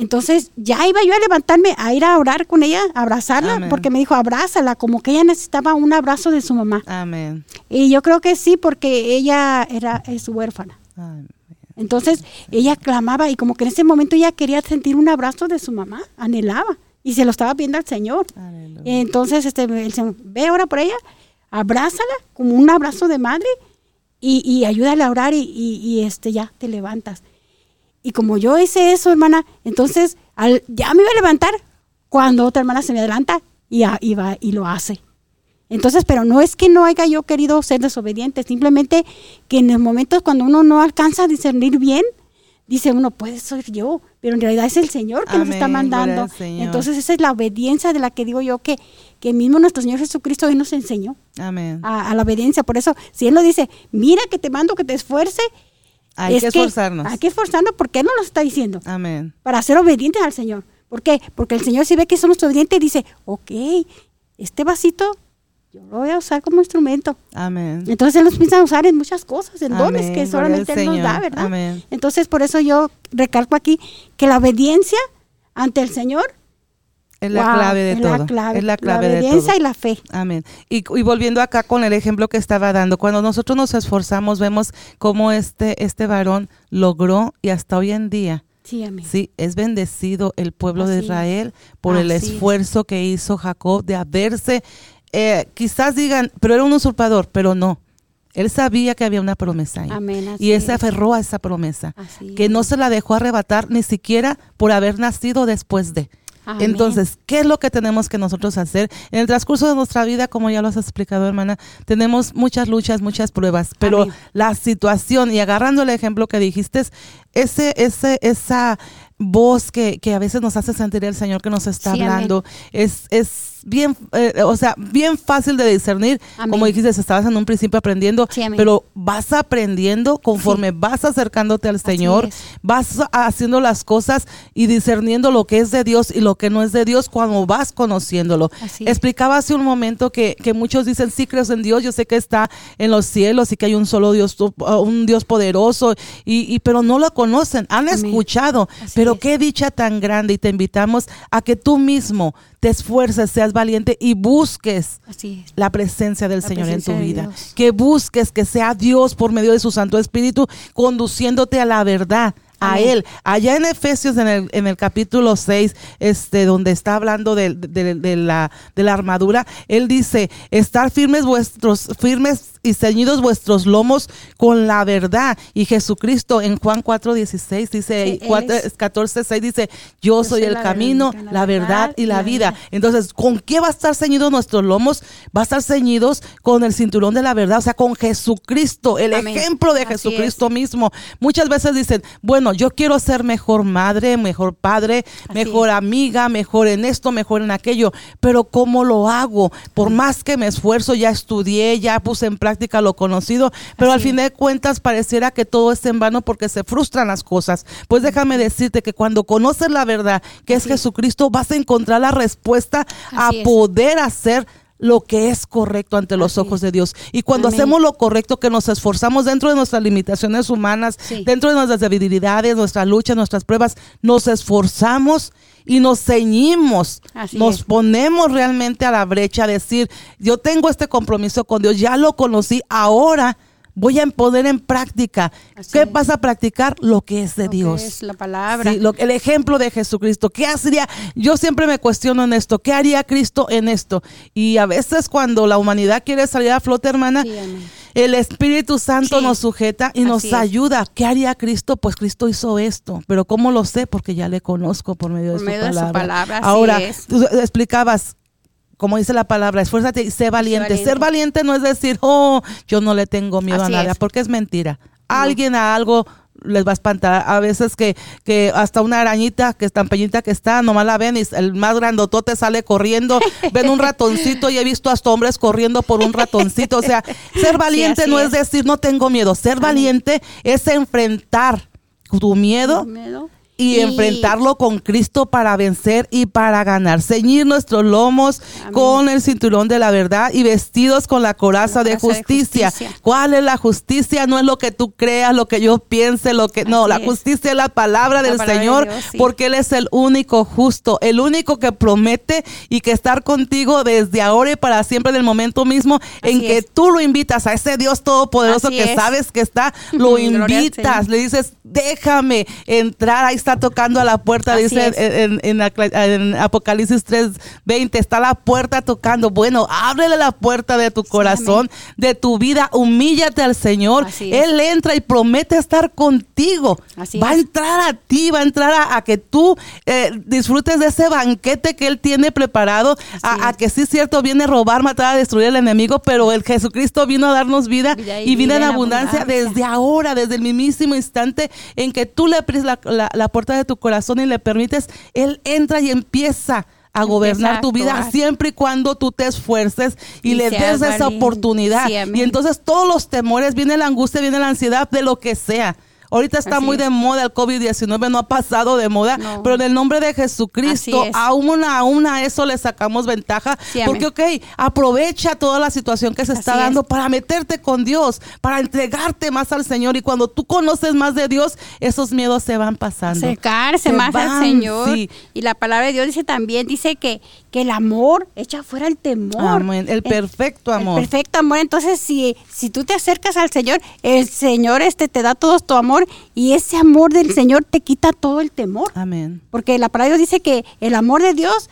Entonces ya iba yo a levantarme a ir a orar con ella, a abrazarla, Amén. porque me dijo, abrázala, como que ella necesitaba un abrazo de su mamá. Amén. Y yo creo que sí, porque ella era es huérfana. Amén. Entonces ella clamaba y como que en ese momento ella quería sentir un abrazo de su mamá, anhelaba y se lo estaba pidiendo al Señor. Aleluya. Entonces este, el Señor, ve ahora por ella, abrázala como un abrazo de madre y, y ayúdale a orar y, y- y, este, ya te levantas. Y como yo hice eso, hermana, entonces al- ya me iba a levantar cuando otra hermana se me adelanta y, a- y va y lo hace. Entonces, pero no es que no haya yo querido ser desobediente, simplemente que en los momentos cuando uno no alcanza a discernir bien, dice uno, puede ser yo, pero en realidad es el Señor que nos está mandando. Entonces, esa es la obediencia de la que digo yo que, que mismo nuestro Señor Jesucristo hoy nos enseñó Amén. a, a la obediencia. Por eso, si Él lo dice, mira que te mando que te esfuerce, Hay es que esforzarnos. Hay que esforzarnos porque Él nos lo está diciendo Amén. para ser obedientes al Señor. ¿Por qué? Porque el Señor si ve que somos obedientes dice, ok, este vasito yo lo voy a usar como instrumento. Amén. Entonces Él nos piensa usar en muchas cosas, en dones que solamente Él nos da. ¿verdad? Amén. Entonces por eso yo recalco aquí que la obediencia ante el Señor Es la wow, clave de es todo. La clave, es la clave de todo. y la fe. Amén. Y, y volviendo acá con el ejemplo que estaba dando, cuando nosotros nos esforzamos, vemos cómo este, este varón logró y hasta hoy en día, Sí, amén. sí, es bendecido el pueblo de Así. Israel por el es. esfuerzo que hizo Jacob de haberse, eh, quizás digan, pero era un usurpador, pero no. Él sabía que había una promesa ahí. Amén, y él se aferró a esa promesa. Así que no se la dejó arrebatar ni siquiera por haber nacido después de. Amén. Entonces, ¿qué es lo que tenemos que nosotros hacer? En el transcurso de nuestra vida, como ya lo has explicado, hermana, tenemos muchas luchas, muchas pruebas, pero Amén. la situación, y agarrando el ejemplo que dijiste, ese, ese, esa voz que, que a veces nos hace sentir el Señor que nos está Sí, amén. hablando, es, es bien, eh, o sea, bien fácil de discernir. Amén. Como dijiste, estabas en un principio aprendiendo, Sí, pero vas aprendiendo conforme vas acercándote al Señor, vas haciendo las cosas y discerniendo lo que es de Dios y lo que no es de Dios cuando vas conociéndolo. Así. Explicaba hace un momento que, que muchos dicen, sí creo en Dios, yo sé que está en los cielos y que hay un solo Dios, uh, un Dios poderoso, y, y- pero no lo conocen, han Amén. escuchado, Así pero es. qué dicha tan grande y te invitamos a que tú mismo te esfuerces, seas valiente y busques la presencia del La Señor en tu vida. Dios. Que busques que sea Dios por medio de su Santo Espíritu conduciéndote a la verdad. A. Él. Allá en Efesios, en el, en el capítulo 6, este, donde está hablando de, de- de la, de la armadura, Él dice, estar firmes vuestros, firmes y ceñidos vuestros lomos con la verdad. Y Jesucristo en Juan 4, 16 dice, Sí, Él cuatro- es- 14, 6 dice, yo, soy el la camino, verdad, la verdad y la vida. Entonces, ¿con qué va a estar ceñidos nuestros lomos? Va a estar ceñidos con el cinturón de la verdad, o sea, con Jesucristo, el Amén. ejemplo de Así Jesucristo mismo. Muchas veces dicen, bueno, yo quiero ser mejor madre, mejor padre, Así mejor es. amiga, mejor en esto, mejor en aquello, pero ¿cómo lo hago? Por más que me esfuerzo, ya estudié, ya puse en práctica lo conocido, pero Así al fin de cuentas pareciera que todo es en vano porque se frustran las cosas. Pues déjame decirte que cuando conoces la verdad, que es Así es. Jesucristo, vas a encontrar la respuesta a es. poder hacer lo que es correcto ante los Así ojos es. de Dios. Y cuando Amén. hacemos lo correcto, que nos esforzamos dentro de nuestras limitaciones humanas, Sí. dentro de nuestras debilidades, nuestras luchas, nuestras pruebas, nos esforzamos y nos ceñimos, Así nos es. ponemos realmente a la brecha, a decir, yo tengo este compromiso con Dios, ya lo conocí, ahora voy a poner en práctica. Así ¿Qué es. vas a practicar? Lo que es de Lo que Dios. es la palabra. Sí, lo- el ejemplo de Jesucristo. ¿Qué haría? Yo siempre me cuestiono en esto. ¿Qué haría Cristo en esto? Y a veces cuando la humanidad quiere salir a flote, hermana, Sí. El Espíritu Santo Sí. nos sujeta y nos Así ayuda. ¿Qué haría Cristo? Pues Cristo hizo esto. Pero ¿cómo lo sé? Porque ya le conozco por medio, Por de, medio su de su palabra. así Ahora, es. tú explicabas. Como dice la palabra, esfuérzate y sé valiente. valiente. Ser valiente no es decir, oh, yo no le tengo miedo Así a nada, es. porque es mentira. Alguien a algo les va a espantar. A veces que, que hasta una arañita, que es tan pequeñita que está, nomás la ven y el más grandotote sale corriendo. (laughs) ven un ratoncito y he visto hasta hombres corriendo por un ratoncito. O sea, (laughs) ser valiente no es. es. decir no tengo miedo. Ser valiente es enfrentar tu miedo Miedo. Y, enfrentarlo con Cristo para vencer y para ganar. Ceñir nuestros lomos Amén. con el cinturón de la verdad y vestidos con la coraza, La de, coraza de justicia. justicia. ¿Cuál es la justicia? No es lo que tú creas, lo que yo piense, lo que no, la es. justicia es la palabra La del palabra de Señor, Dios, sí. porque él es el único justo, el único que promete y que estar contigo desde ahora y para siempre en el momento mismo en que tú lo invitas a ese Dios todopoderoso Así que es. sabes que está, lo (laughs) invitas, le dices, déjame entrar, ahí está tocando a la puerta, Así dice en, en- en Apocalipsis 3:20, está la puerta tocando. Bueno, ábrele la puerta de tu corazón, de tu vida, humíllate al Señor. Él entra y promete estar contigo. Así va a entrar a ti, va a entrar a, a que tú eh, disfrutes de ese banquete que Él tiene preparado, a, a que sí es cierto, viene a robar, matar, a destruir al enemigo, pero el Jesucristo vino a darnos vida, y vida en vida en abundancia, abundancia. desde ahora, desde el mismísimo instante en que tú le abres la, la- la puerta de tu corazón y le permites, Él entra y empieza a gobernar tu vida siempre y cuando tú te esfuerces y, Y le des esa oportunidad. Sí, y entonces todos los temores, viene la angustia, viene la ansiedad de lo que sea. Ahorita está Así muy es. de moda el COVID-19, no ha pasado de moda, No. pero en el nombre de Jesucristo, a, aún a eso le sacamos ventaja, Sí, porque ok, aprovecha toda la situación que se está es. dando para meterte con Dios, para entregarte más al Señor y cuando tú conoces más de Dios, esos miedos se van pasando. acercarse Se más van, al Señor. sí. Y la palabra de Dios dice también, dice que, que el amor echa fuera el temor. Amén. El Eh, perfecto amor. El perfecto amor. Entonces, si, si tú te acercas al Señor, el Señor este te da todo tu amor y ese amor del Señor te quita todo el temor. Amén. Porque la palabra dice que el amor de Dios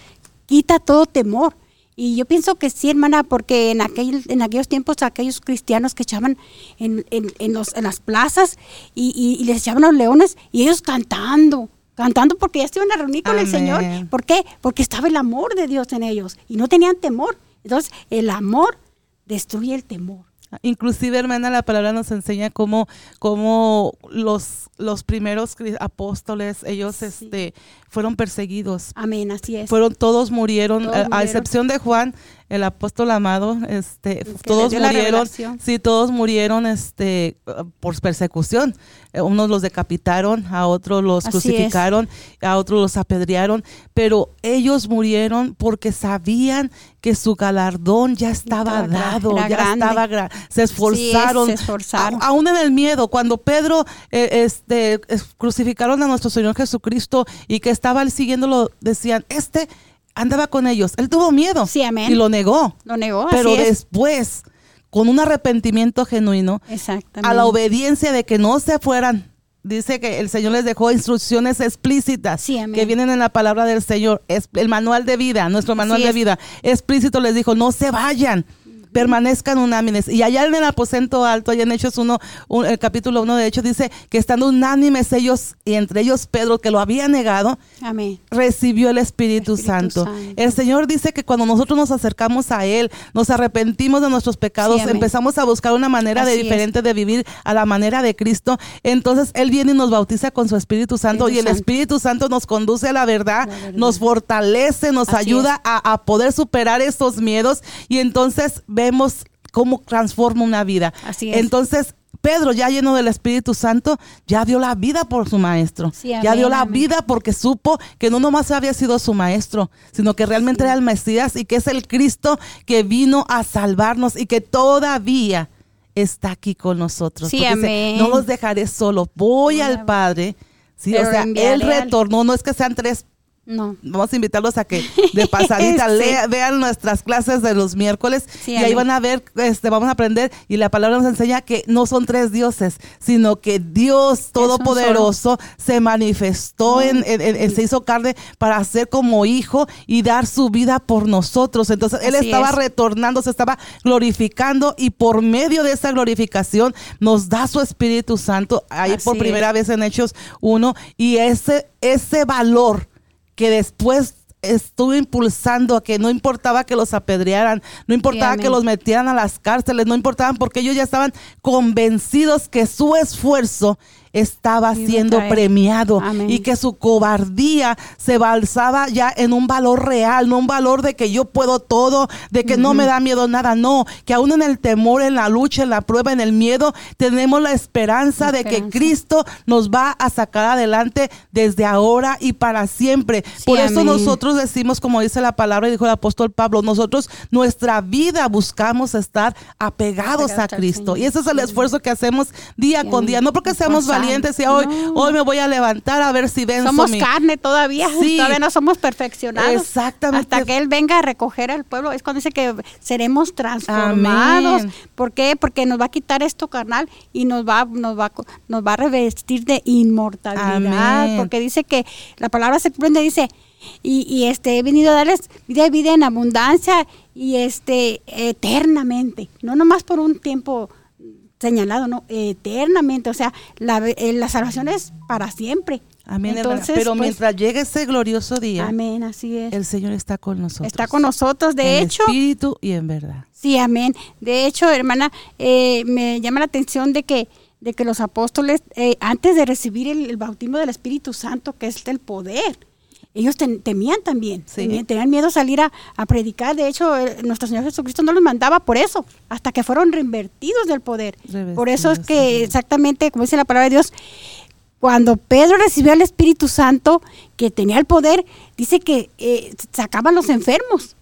quita todo temor. Y yo pienso que sí, hermana, porque en, aquel, en aquellos tiempos aquellos cristianos que echaban en, en, en los, en las plazas y, y, y les echaban los leones y ellos cantando, cantando porque ya se iban a reunir con el. Señor. ¿Por qué? Porque estaba el amor de Dios en ellos y no tenían temor. Entonces, el amor destruye el temor. Inclusive, hermana, la palabra nos enseña cómo, cómo los, los primeros apóstoles, ellos Sí. este, fueron perseguidos. Amén, así es. Fueron, todos murieron, Todos a- excepción de Juan, el apóstol amado, este, que todos murieron, sí, todos murieron, este, por persecución. Eh, Unos los decapitaron, a otros los Así es. crucificaron, a otros los apedrearon, pero ellos murieron porque sabían que su galardón ya estaba dado, ya grande. estaba, gra- se es, esforzaron, se esforzaron. A- aún en el miedo, cuando Pedro eh, este, es- crucificaron a nuestro Señor Jesucristo y que estaba él siguiéndolo, decían, este andaba con ellos. Él tuvo miedo Sí, amén. y lo negó. Lo negó, Pero así después, con un arrepentimiento genuino, Exactamente. a la obediencia de que no se fueran, dice que el Señor les dejó instrucciones explícitas Sí, amén. que vienen en la palabra del Señor, es el manual de vida, nuestro manual Así de es. vida, explícito les dijo, no se vayan. Permanezcan unánimes. Y allá en el aposento alto, allá en Hechos 1, un- el capítulo 1 de Hechos, dice que estando unánimes ellos, y entre ellos Pedro, que lo había negado, Amén. recibió el Espíritu, Espíritu Santo. Santo. El Señor dice que cuando nosotros nos acercamos a Él, nos arrepentimos de nuestros pecados, Sí, empezamos a buscar una manera de es. diferente de vivir a la manera de Cristo, entonces Él viene y nos bautiza con su Espíritu Santo Espíritu y el Santo. Espíritu Santo nos conduce a la verdad, La verdad. nos fortalece, nos Así ayuda a, a poder superar estos miedos y entonces vemos cómo transforma una vida. Así es. Entonces, Pedro, ya lleno del Espíritu Santo, ya dio la vida por su maestro. Sí, ya dio la amén. vida porque supo que no nomás había sido su maestro, sino que realmente era el Mesías y que es el Cristo que vino a salvarnos y que todavía está aquí con nosotros. Sí, dice, amén. no los dejaré solo, voy al Padre. Sí, o Pero sea, él retornó, no es que sean tres No. Vamos a invitarlos a que de pasadita (laughs) Sí. lea- vean nuestras clases de los miércoles Sí, y ahí van a ver, este, vamos a aprender y la palabra nos enseña que no son tres dioses, sino que Dios Todopoderoso se manifestó en, en- en- en- se hizo carne para ser como hijo y dar su vida por nosotros. Entonces él Así estaba es. retornando, se estaba glorificando y por medio de esa glorificación nos da su Espíritu Santo ahí Así por es. primera vez en Hechos 1 y ese ese valor que después estuvo impulsando a que no importaba que los apedrearan, no importaba que los metieran a las cárceles, no importaban porque ellos ya estaban convencidos que su esfuerzo estaba siendo premiado Amén. y que su cobardía se balsaba ya en un valor real, no un valor de que yo puedo todo, de que no me da miedo nada, no, que aún en el temor, en la lucha, en la prueba, en el miedo, tenemos la esperanza La de que. Cristo nos va a sacar adelante desde ahora y para siempre. Sí, Por eso nosotros decimos, como dice la palabra y dijo el apóstol Pablo, nosotros nuestra vida buscamos estar apegados Apegados a Cristo. Y ese es el esfuerzo que hacemos día Sí, con día, no porque seamos. Valientes y hoy, No. hoy me voy a levantar a ver si venzo Somos mi- carne todavía, Sí. todavía no somos perfeccionados. Exactamente. Hasta que Él venga a recoger al pueblo, es cuando dice que seremos transformados. Amén. ¿Por qué? Porque nos va a quitar esto carnal y nos va, nos va, nos va a revestir de inmortalidad. Amén. Porque dice que la palabra se cumple, dice, y, y este he venido a darles vida y vida en abundancia y este eternamente, no nomás por un tiempo señalado, no, eternamente, o sea, la, eh, la salvación es para siempre. Amén. Entonces, Pero pues, mientras llegue ese glorioso día, Amén, así es. el Señor está con nosotros. Está con nosotros, de en hecho. espíritu y en verdad. Sí, amén. De hecho, hermana, eh, me llama la atención de que, de que los apóstoles, eh, antes de recibir el, el bautismo del Espíritu Santo, que es el poder, ellos ten- temían también, Sí. temían- tenían miedo a salir a, a predicar. De hecho, eh, nuestro Señor Jesucristo no los mandaba por eso, hasta que fueron reinvertidos del poder. Por eso es que exactamente, como dice la palabra de Dios, cuando Pedro recibió al Espíritu Santo, que tenía el poder, dice que eh, sacaban los enfermos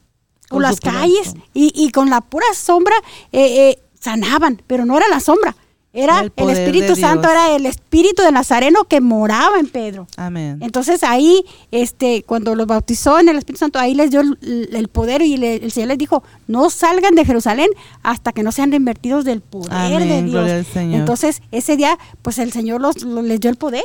por las calles y, y con la pura sombra eh, eh, sanaban, pero no era la sombra, era El Espíritu Santo, era el Espíritu de Nazareno que moraba en Pedro. Amén. Entonces ahí, este, cuando los bautizó en el Espíritu Santo, ahí les dio el, el poder y le- el Señor les dijo, no salgan de Jerusalén hasta que no sean reinvertidos del poder Amén, de Dios. al Señor. Entonces ese día, pues el Señor los, los- les dio el poder.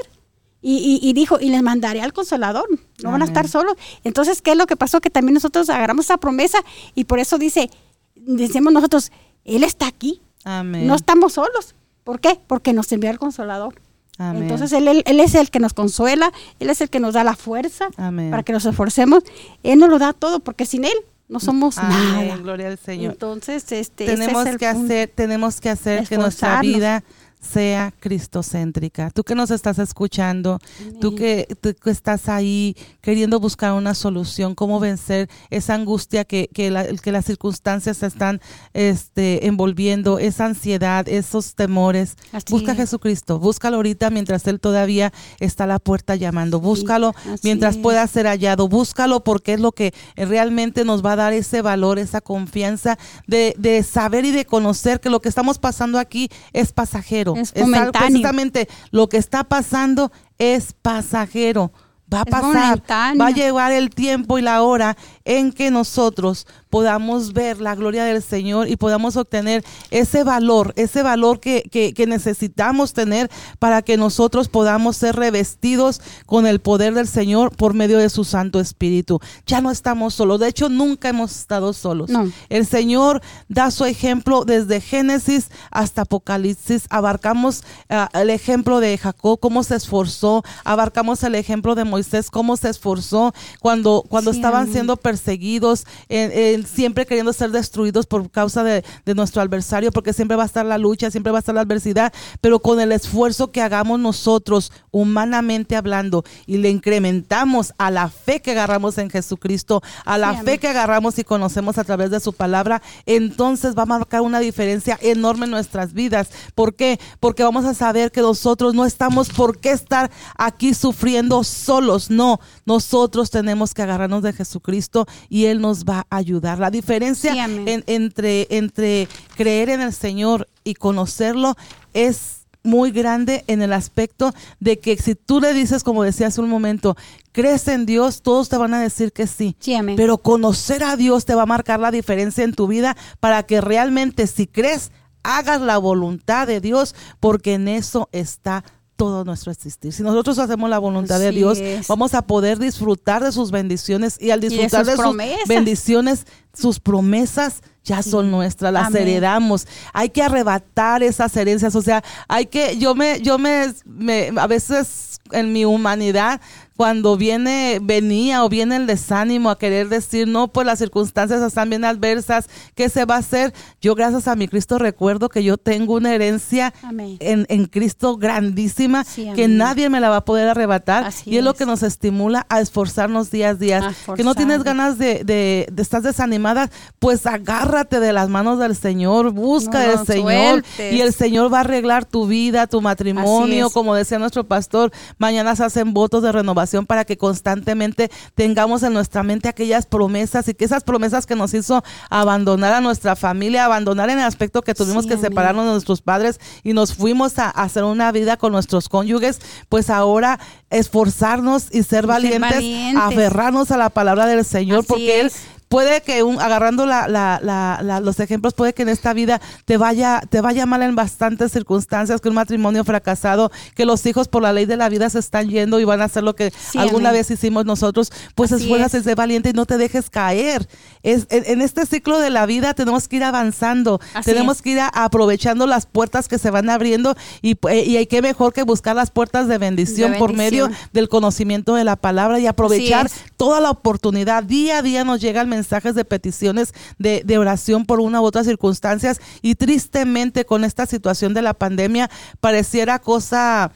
Y, y, dijo, y les mandaré al consolador, no van a estar solos. Entonces, ¿qué es lo que pasó? Que también nosotros agarramos esa promesa y por eso dice, decimos nosotros, Él está aquí. Amén. No estamos solos. ¿Por qué? Porque nos envió al consolador. Entonces él, él, es el que nos consuela, Él es el que nos da la fuerza para que nos esforcemos. Él nos lo da todo, porque sin Él no somos nada. Gloria al Señor. Entonces, este, tenemos que hacer, tenemos que hacer que nuestra vida sea cristocéntrica. Tú que nos estás escuchando, tú que, estás ahí queriendo buscar una solución, cómo vencer esa angustia que, que, que las circunstancias están este, envolviendo, esa ansiedad, esos temores. Busca a Jesucristo, búscalo ahorita mientras Él todavía está a la puerta llamando. Búscalo mientras pueda ser hallado. Búscalo porque es lo que realmente nos va a dar ese valor, esa confianza de, de saber y de conocer que lo que estamos pasando aquí es pasajero es, precisamente lo que está pasando es pasajero. Va a pasar, va a llevar el tiempo y la hora en que nosotros podamos ver la gloria del Señor y podamos obtener ese valor, ese valor que, que, necesitamos tener para que nosotros podamos ser revestidos con el poder del Señor por medio de su Santo Espíritu. Ya no estamos solos, de hecho nunca hemos estado solos. El Señor da su ejemplo desde Génesis hasta Apocalipsis, abarcamos uh, el ejemplo de Jacob, cómo se esforzó, abarcamos el ejemplo de Moisés, cómo se esforzó cuando, cuando estaban siendo perseguidos, siempre queriendo ser destruidos por causa de, nuestro adversario, porque siempre va a estar la lucha, siempre va a estar la adversidad, pero con el esfuerzo que hagamos nosotros, humanamente hablando, y le incrementamos a la fe que agarramos en Jesucristo, a la fe que agarramos y conocemos a través de su palabra, entonces va a marcar una diferencia enorme en nuestras vidas. ¿Por qué? Porque vamos a saber que nosotros no estamos por qué estar aquí sufriendo solos, no, nosotros tenemos que agarrarnos de Jesucristo y Él nos va a ayudar. La diferencia entre, entre creer en el Señor y conocerlo es muy grande en el aspecto de que si tú le dices, como decía hace un momento, crees en Dios, todos te van a decir que sí. Pero conocer a Dios te va a marcar la diferencia en tu vida para que realmente si crees, hagas la voluntad de Dios, porque en eso está todo nuestro existir. Si nosotros hacemos la voluntad de Dios, vamos a poder disfrutar de sus bendiciones y al disfrutar de, sus bendiciones, sus promesas ya son nuestras, las heredamos. Hay que arrebatar esas herencias, o sea, hay que yo me yo me, me a veces en mi humanidad cuando viene, venía o viene el desánimo a querer decir, no, pues las circunstancias están bien adversas, ¿qué se va a hacer? Yo gracias a mi Cristo recuerdo que yo tengo una herencia en, en, Cristo grandísima que nadie me la va a poder arrebatar y es, lo que nos estimula a esforzarnos día a día. Que no tienes ganas de, de, de, estar desanimada, pues agárrate de las manos del Señor, busca del Señor y el Señor va a arreglar tu vida, tu matrimonio, como decía nuestro pastor, mañana se hacen votos de renovación para que constantemente tengamos en nuestra mente aquellas promesas y que esas promesas que nos hizo abandonar a nuestra familia, abandonar en el aspecto que tuvimos que separarnos de nuestros padres y nos fuimos a, hacer una vida con nuestros cónyuges, pues ahora esforzarnos y ser, valientes, aferrarnos a la palabra del Señor, porque Él puede que un, agarrando la, la, la, los ejemplos, puede que en esta vida te vaya, te vaya mal en bastantes circunstancias, que un matrimonio fracasado, que los hijos por la ley de la vida se están yendo y van a hacer lo que alguna vez hicimos nosotros, pues esfuérzate, sé valiente y no te dejes caer. Es, en, este ciclo de la vida tenemos que ir avanzando, tenemos que ir aprovechando las puertas que se van abriendo y, y hay que mejor que buscar las puertas de bendición, por medio del conocimiento de la palabra y aprovechar toda la oportunidad. Día a día nos llega el mensaje mensajes de peticiones de, de oración por una u otra circunstancias. Y tristemente con esta situación de la pandemia pareciera cosa...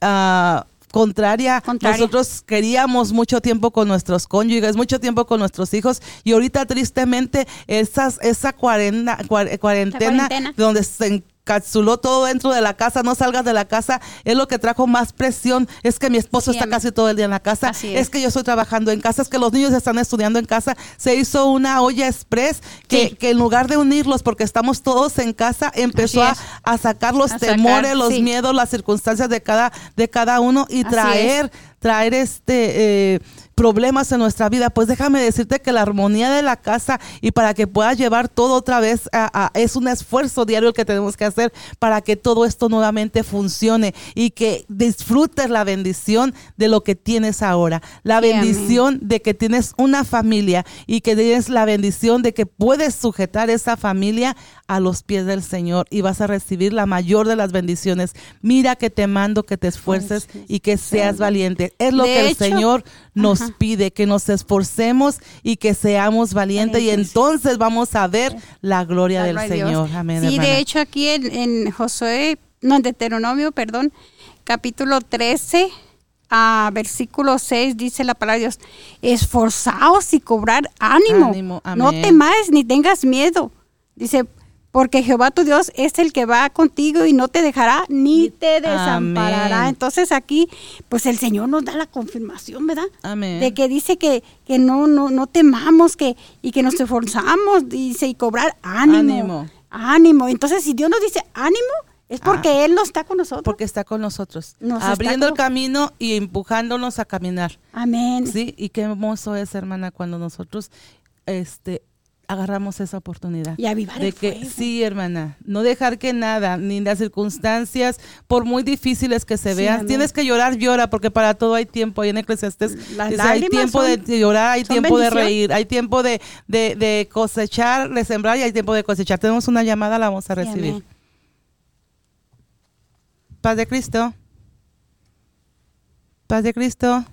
Uh, Contraria. Nosotros queríamos mucho tiempo con nuestros cónyuges, mucho tiempo con nuestros hijos y ahorita tristemente esas, esa cuarentena, cuarentena, donde se encapsuló todo dentro de la casa, no salgas de la casa, es lo que trajo más presión, es que mi esposo está casi todo el día en la casa, es. que yo estoy trabajando en casa, es que los niños están estudiando en casa, se hizo una olla express que, que en lugar de unirlos, porque estamos todos en casa, empezó a, sacar los temores, los miedos, las circunstancias de cada, de cada uno y traer, traer este... Eh, problemas en nuestra vida, pues déjame decirte que la armonía de la casa y para que puedas llevar todo otra vez es un esfuerzo diario que tenemos que hacer para que todo esto nuevamente funcione y que disfrutes la bendición de lo que tienes ahora, la bendición de que tienes una familia y que tienes la bendición de que puedes sujetar esa familia a los pies del Señor y vas a recibir la mayor de las bendiciones. Mira que te mando que te esfuerces y que seas valiente. Es lo que el Señor nos pide, que nos esforcemos y que seamos valientes y entonces vamos a ver la gloria del Señor. Amén. Sí, de hecho aquí en, en Josué, no, en Deuteronomio, perdón, capítulo 13 a versículo 6 dice la palabra de Dios, esforzaos y cobrar ánimo, no temáis ni tengas miedo. Dice, porque Jehová tu Dios es el que va contigo y no te dejará ni te desamparará. Entonces aquí, pues el Señor nos da la confirmación, ¿verdad? Amén. De que dice que, que no, no, no temamos que, y que nos esforzamos, dice, y cobrar ánimo. Ánimo. Ánimo. Entonces, si Dios nos dice ánimo, es porque ah. Él no está con nosotros. Porque está con nosotros. abriendo el camino y empujándonos a caminar. Amén. Sí, y qué hermoso es, hermana, cuando nosotros este, agarramos esa oportunidad. Y avivar de que sí, hermana, no dejar que nada, ni las circunstancias, por muy difíciles que se vean, tienes que llorar, llora, porque para todo hay tiempo. Ahí en Eclesiastes hay tiempo de llorar, hay tiempo de reír, hay tiempo de, de, cosechar, de sembrar y hay tiempo de cosechar. Tenemos una llamada, la vamos a recibir. Paz de Cristo. Paz de Cristo.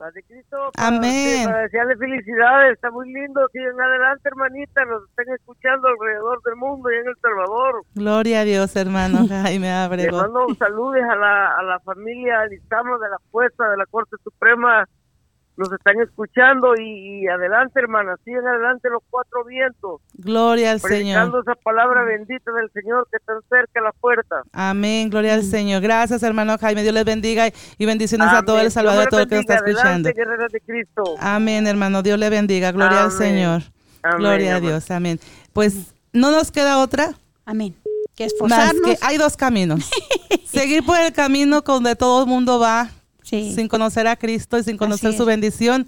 Paz de Cristo. Amén. Para desearle felicidades, está muy lindo. Siguen adelante, hermanita. Nos están escuchando alrededor del mundo y en El Salvador. Gloria a Dios, hermano (laughs) Jaime Abrego. Le mando saludos a la, a la familia Lizamo de la Fuerza de la Corte Suprema nos están escuchando y, adelante, hermana, siguen adelante los cuatro vientos. Gloria al Señor. esa palabra bendita del Señor que está cerca la puerta. Amén, gloria al Señor. Gracias, hermano Jaime. Dios les bendiga y bendiciones a todo el Salvador, a todo el que nos está escuchando. de Cristo. Amén, hermano. Dios le bendiga. Gloria al Señor. gloria a Dios. Amén. Pues no nos queda otra. Amén. Que esforzarnos. Más que hay dos caminos. (laughs) Seguir por el camino donde todo el mundo va sin conocer a Cristo y sin conocer su bendición,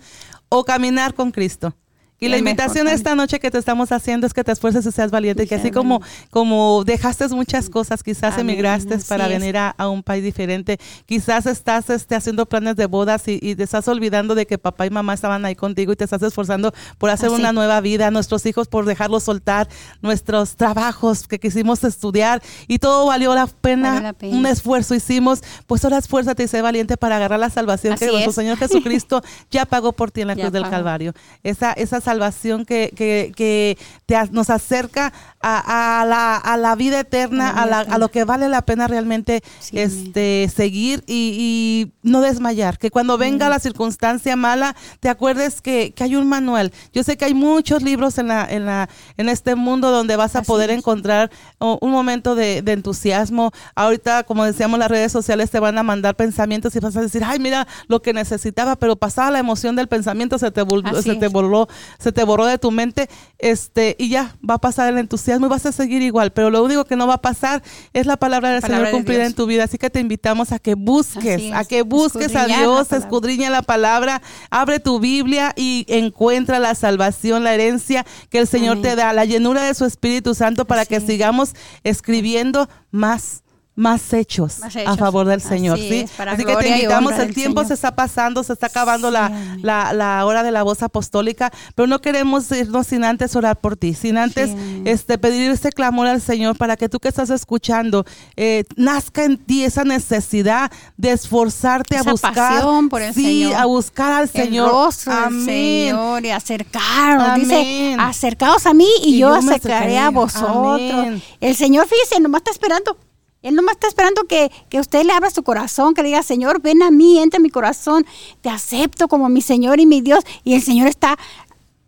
o caminar con Cristo. Y la invitación esta noche que te estamos haciendo es que te esfuerces y seas valiente, que así como, como dejaste muchas cosas, quizás emigraste para venir a, un país diferente, quizás estás este, haciendo planes de bodas y, te estás olvidando de que papá y mamá estaban ahí contigo y te estás esforzando por hacer una nueva vida, nuestros hijos por dejarlos soltar, nuestros trabajos que quisimos estudiar y todo valió la pena, un esfuerzo hicimos, pues ahora esfuérzate y sé valiente para agarrar la salvación que nuestro Señor (laughs) Jesucristo ya pagó por ti en la cruz del Calvario. Esa, esa salvación que, que, que te, nos acerca a, la, a, la, vida eterna, a, la, a, lo que vale la pena realmente este, seguir y, no desmayar. Que cuando venga la circunstancia mala, te acuerdes que, que, hay un manual. Yo sé que hay muchos libros en, la, en, la, en este mundo donde vas a poder encontrar un momento de, de, entusiasmo. Ahorita, como decíamos, las redes sociales te van a mandar pensamientos y vas a decir, ay, mira lo que necesitaba, pero pasaba la emoción del pensamiento, se te, se te voló, se te borró de tu mente, este, y ya va a pasar el entusiasmo y vas a seguir igual, pero lo único que no va a pasar es la palabra del Señor cumplida en tu vida. Así que te invitamos a que busques, a que busques a Dios, escudriña la palabra, abre tu Biblia y encuentra la salvación, la herencia que el Señor te da, la llenura de su Espíritu Santo para que sigamos escribiendo más más hechos, a favor del Señor. Así, ¿sí? Así que te invitamos, el tiempo se está pasando, se está acabando la, la, hora de la voz apostólica, pero no queremos irnos sin antes orar por ti, sin antes este, pedir este clamor al Señor para que tú que estás escuchando, eh, nazca en ti esa necesidad de esforzarte a buscar, por el sí, Señor. a buscar al Señor. Rostro Señor y acercarnos. Dice, acercaos a mí y, yo, acercaré a vosotros. El Señor, fíjese, nomás está esperando él nomás está esperando que, que, usted le abra su corazón, que le diga, Señor, ven a mí, entra en mi corazón, te acepto como mi Señor y mi Dios. Y el Señor está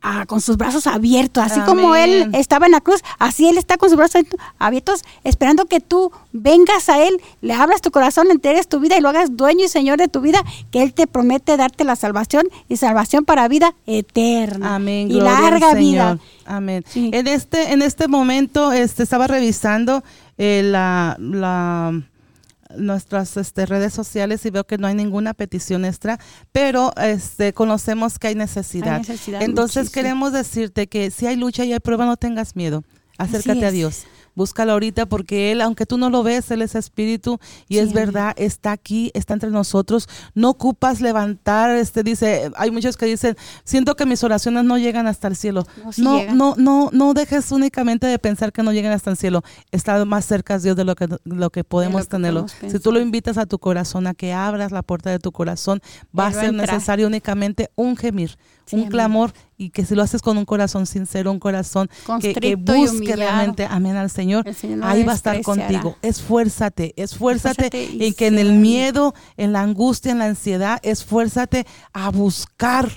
ah, con sus brazos abiertos, así como Él estaba en la cruz, así Él está con sus brazos abiertos, esperando que tú vengas a Él, le abras tu corazón, le enteres tu vida y lo hagas dueño y Señor de tu vida, que Él te promete darte la salvación y salvación para vida eterna. Amén. Y larga vida. Amén. En este, en este momento este, estaba revisando eh, la, la nuestras este, redes sociales y veo que no hay ninguna petición extra, pero este, conocemos que hay necesidad. Hay necesidad Entonces muchísimo. queremos decirte que si hay lucha y hay prueba, no tengas miedo. Acércate a. Dios. Búscalo ahorita porque Él, aunque tú no lo ves, Él es espíritu y Sí, es verdad, está aquí, está entre nosotros. No ocupas levantar, este dice, hay muchos que dicen, siento que mis oraciones no llegan hasta el cielo. No, no, no, no, no dejes únicamente de pensar que no llegan hasta el cielo. Está más cerca Dios de lo que, lo que podemos que tenerlo. si tú lo invitas a tu corazón, a que abras la puerta de tu corazón, va a ser entrar. necesario únicamente un gemir, Sí, un amén. clamor y que si lo haces con un corazón sincero, un corazón que, busque realmente, amén al Señor, El Señor no ahí va a estar contigo. Esfuérzate, esfuérzate Esfuérzate y en que en el miedo, en la angustia, en la ansiedad, esfuérzate a buscar.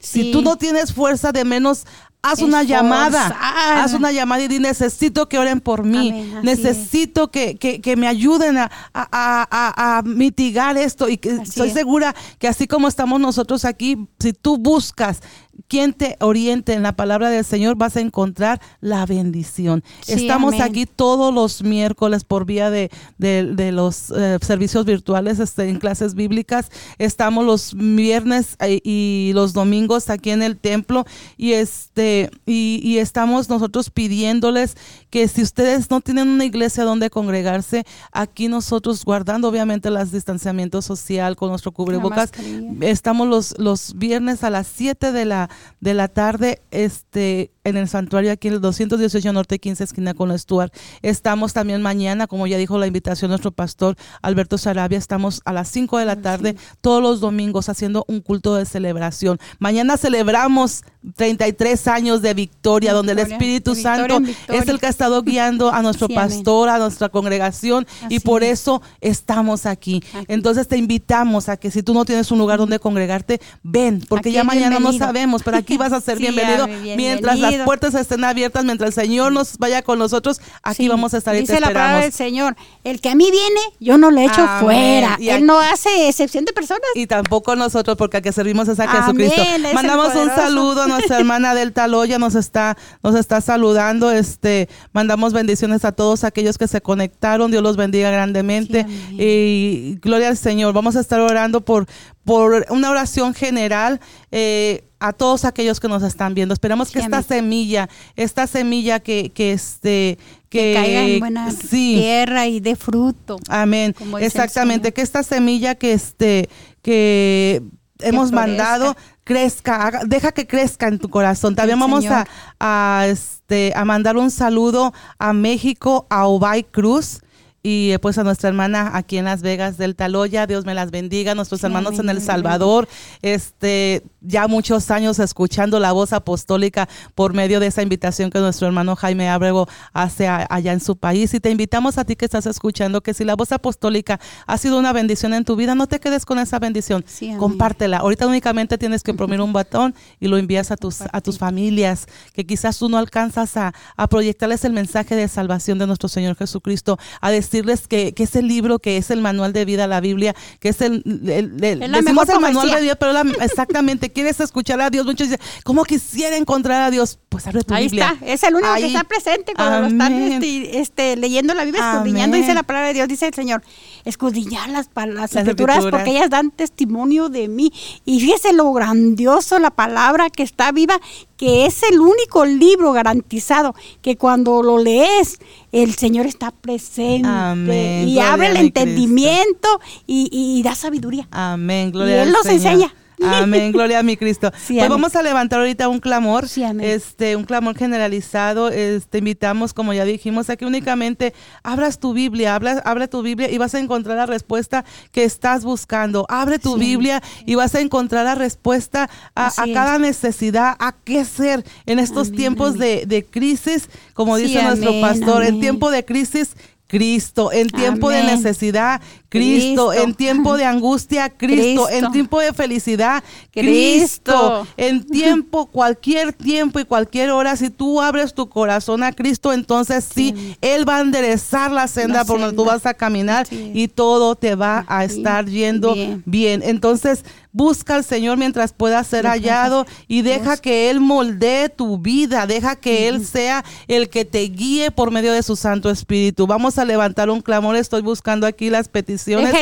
Si tú no tienes fuerza de menos, haz una Esforzar. llamada. Haz una llamada y di, necesito que oren por mí. Amén, necesito que, que- que me ayuden a, a- a- a- a mitigar esto. Y que Así estoy es. segura que así como estamos nosotros aquí, si tú buscas quien te oriente en la palabra del Señor, vas a encontrar la bendición. Sí, Estamos amén. aquí todos los miércoles por vía de, de- de los eh, servicios virtuales este, en clases bíblicas. Estamos los viernes eh, y los domingos aquí en el templo y este y, y estamos nosotros pidiéndoles que si ustedes no tienen una iglesia donde congregarse, aquí nosotros guardando obviamente el distanciamiento social con nuestro cubrebocas, estamos los, los viernes a las 7 de la, de la tarde este, en el santuario aquí en el 218 Norte 15 esquina con Stuart. Estamos también mañana, como ya dijo la invitación nuestro pastor Alberto Sarabia, estamos a las 5 de la tarde todos los domingos haciendo un culto de celebración. Mañana celebramos 33 años de victoria, donde el Espíritu victoria Santo victoria. es el que ha estado (laughs) guiando a nuestro Sí, pastor, a nuestra congregación y por es. eso estamos aquí. Aquí. Entonces te invitamos a que si tú no tienes un lugar donde congregarte, ven, porque Aquí ya mañana no sabemos, pero aquí vas a ser (laughs) Sí, bienvenido. Mientras las puertas estén abiertas, mientras el Señor nos vaya con nosotros, aquí Sí, vamos a estar y te Dice la palabra esperamos. del Señor, el que a mí viene, yo no le echo Amén. fuera. Y Él aquí- no hace excepción de personas. Y tampoco nosotros, porque a que servimos es a Jesucristo. Mandamos un saludo a nuestra hermana del Taloya, nos está, nos está saludando. Este, mandamos bendiciones a todos aquellos que se conectaron. Dios los bendiga grandemente. Sí, y gloria al Señor. Vamos a estar orando por, por una oración general. eh, a todos aquellos que nos están viendo. Esperamos que esta semilla, esta semilla que, que este, que, Que caiga en buena sí, tierra y de fruto. Amén. Exactamente, que esta semilla que este que hemos florezca. mandado crezca, haga- deja que crezca en tu corazón. También El vamos a, a, este a mandar un saludo a México, a Obay Cruz. Y eh, pues a nuestra hermana aquí en Las Vegas del Taloya, Dios me las bendiga, nuestros Sí, hermanos amén, en El amén. Salvador, este, ya muchos años escuchando la voz apostólica por medio de esa invitación que nuestro hermano Jaime Abrego hace a- allá en su país. Y te invitamos a ti que estás escuchando que si la voz apostólica ha sido una bendición en tu vida, no te quedes con esa bendición. Sí. Compártela. Ahorita únicamente tienes que imprimir un (laughs) batón y lo envías a tus, a tus familias, que quizás tú no alcanzas a, a proyectarles el mensaje de salvación de nuestro Señor Jesucristo, a decirles que, que ese libro, que es el manual de vida, la Biblia, que es el, el- el- Es la decimos mejor el manual de vida, pero la- exactamente, quieres escuchar a Dios. Muchos dicen, ¿cómo quisiera encontrar a Dios? Pues abre tu Ahí Biblia. está, es el único Ahí. que está presente cuando lo están este, este, leyendo la Biblia, escudriñando, dice la palabra de Dios, dice el Señor, escudriñar las, las Las escrituras escrituras. porque ellas dan testimonio de mí. Y fíjese lo grandioso, la palabra que está viva, que es el único libro garantizado, que cuando lo lees, el Señor está presente Amén. y Gloria abre el entendimiento y, y da sabiduría. Amén, gloria Y Él al Señor. enseña. Amén, gloria a mi Cristo. (laughs) Sí, pues amén. vamos a levantar ahorita un clamor, Sí, amén. este, un clamor generalizado. Este, invitamos, como ya dijimos, a que únicamente abras tu Biblia, habla, abre tu Biblia y vas a encontrar la respuesta que estás buscando. Abre tu Sí. Biblia y vas a encontrar la respuesta a, cada necesidad, a qué hacer en estos Amén, tiempos amén. de, de crisis, como dice nuestro pastor, en tiempo de crisis. Cristo, en tiempo de necesidad, Cristo, Cristo. en tiempo de angustia, (laughs) Cristo, en tiempo de felicidad, Cristo. Cristo, en tiempo, (laughs) cualquier tiempo y cualquier hora, si tú abres tu corazón a Cristo, entonces sí, Sí. Él va a enderezar la senda La por donde tú vas a caminar Sí. y todo te va a estar yendo Bien. bien. Entonces, Busca al Señor mientras pueda ser hallado y deja que Él moldee tu vida, deja que Él sea el que te guíe por medio de su Santo Espíritu. Vamos a levantar un clamor, estoy buscando aquí las peticiones.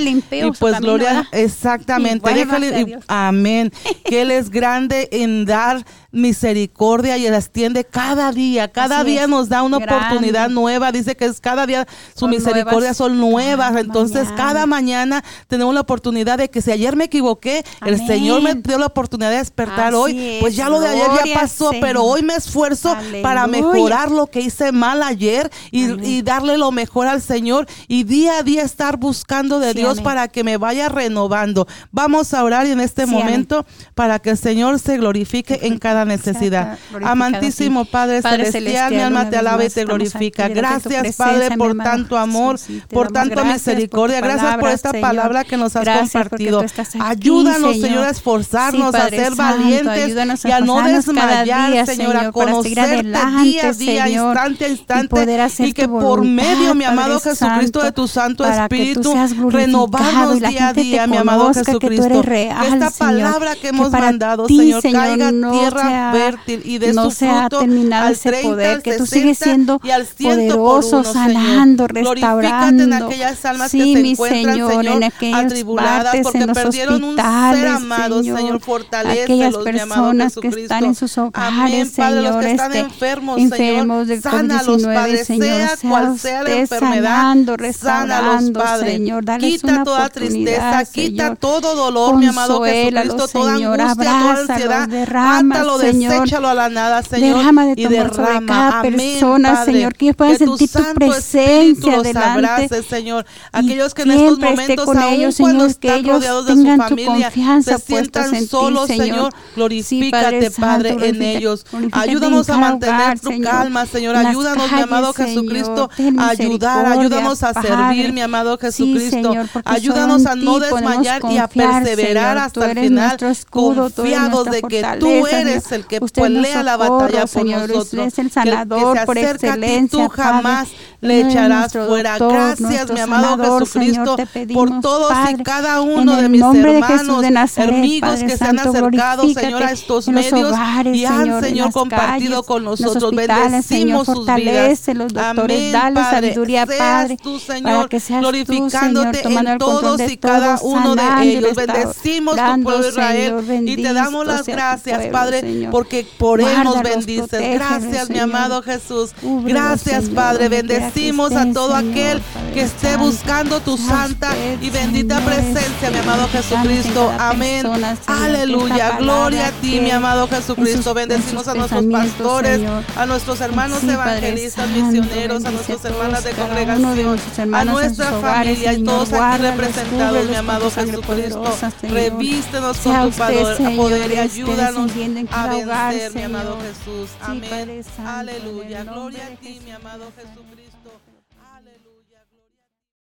y pues gloria, exactamente, déjale, amén, que Él es grande en dar misericordia y extiende cada día, cada día nos da una oportunidad nueva, dice que es cada día su misericordia son nuevas, entonces cada mañana tenemos la oportunidad de que si ayer me equivoqué, el Señor me dio la oportunidad de despertar hoy, pues ya lo de ayer ya pasó, pero hoy me esfuerzo para mejorar lo que hice mal ayer y, darle lo mejor al Señor y día a día estar buscando de Dios para que me vaya renovando. Vamos a orar en este momento para que el Señor se glorifique en cada necesidad. Amantísimo Padre, celestial, mi alma te alaba y te glorifica. Gracias, Padre, por tanto amor, por tanta misericordia. Gracias por esta palabra que nos has compartido. Ayúdanos, Señor, a esforzarnos, a ser valientes y a no desmayar, Señor, a conocerte día a día, instante a instante, y que por medio, mi amado Jesucristo, de tu Santo Espíritu, renovarnos día a día, mi amado Jesucristo. Que esta palabra que hemos mandado, Señor, caiga tierra fértil y de no su fruto al ese 30, poder, que tú sigues siendo poderoso, uno, sanando, Señor. restaurando. en aquellas almas sí, que se encuentran, Señor, Señor en aquellas atribuladas partes, porque en los perdieron un ser amado, Señor, Señor fortalece aquellas personas que están en sus hogares, Amén, Padre, los que están este, enfermos, enfermos Señor, sánalos, Padre, Señor, sea cual sea la enfermedad, sanando, sánalos, Padre, Señor, quita toda tristeza, quita todo dolor, mi amado Jesucristo, toda angustia, toda ansiedad, mátalo, deséchalo a la nada, Señor. Derrama de tu cada persona, Señor, que ellos puedan sentir tu presencia delante. Señor. Aquellos que en estos momentos, aún cuando Señor, están rodeados de su familia, se sientan solos, Señor. Glorifícate, Padre, en ellos. Ayúdanos a mantener tu calma, Señor. Ayúdanos, mi amado Jesucristo, a ayudar. Ayúdanos a servir, mi amado Jesucristo. Ayúdanos a no desmayar y a perseverar hasta el final, confiados de que tú eres el que pelea la batalla por nosotros. es el sanador que, que por excelencia. Ti, tú jamás le echarás fuera. Gracias, mi amado Jesucristo, por todos y cada uno de mis hermanos, de Nazaret, amigos Padre que se han acercado, Señor, a estos medios hogares, y han, Señor, Señor, compartido calles, con nosotros. Bendecimos Señor, sus vidas. Los doctores, Amén, dale Padre. sabiduría, seas Padre, tú, Señor, para que seas glorificándote tú, Señor, en todos y cada uno de ellos. Bendecimos tu pueblo Israel y te damos las gracias, Padre, porque por él nos bendices. Gracias, mi amado Jesús. Gracias, Padre. Bendecimos a todo aquel que esté buscando tu santa y bendita presencia, mi amado Jesucristo. Amén. Aleluya. Gloria a ti, mi amado Jesucristo. Bendecimos a nuestros pastores, a nuestros hermanos evangelistas, misioneros, a nuestras hermanas de congregación, a nuestra familia y todos aquí representados, mi amado Jesucristo. Revístenos con tu poder y ayúdanos a vencer, mi amado Jesús. Amén. Aleluya. Gloria a ti, mi amado Jesucristo.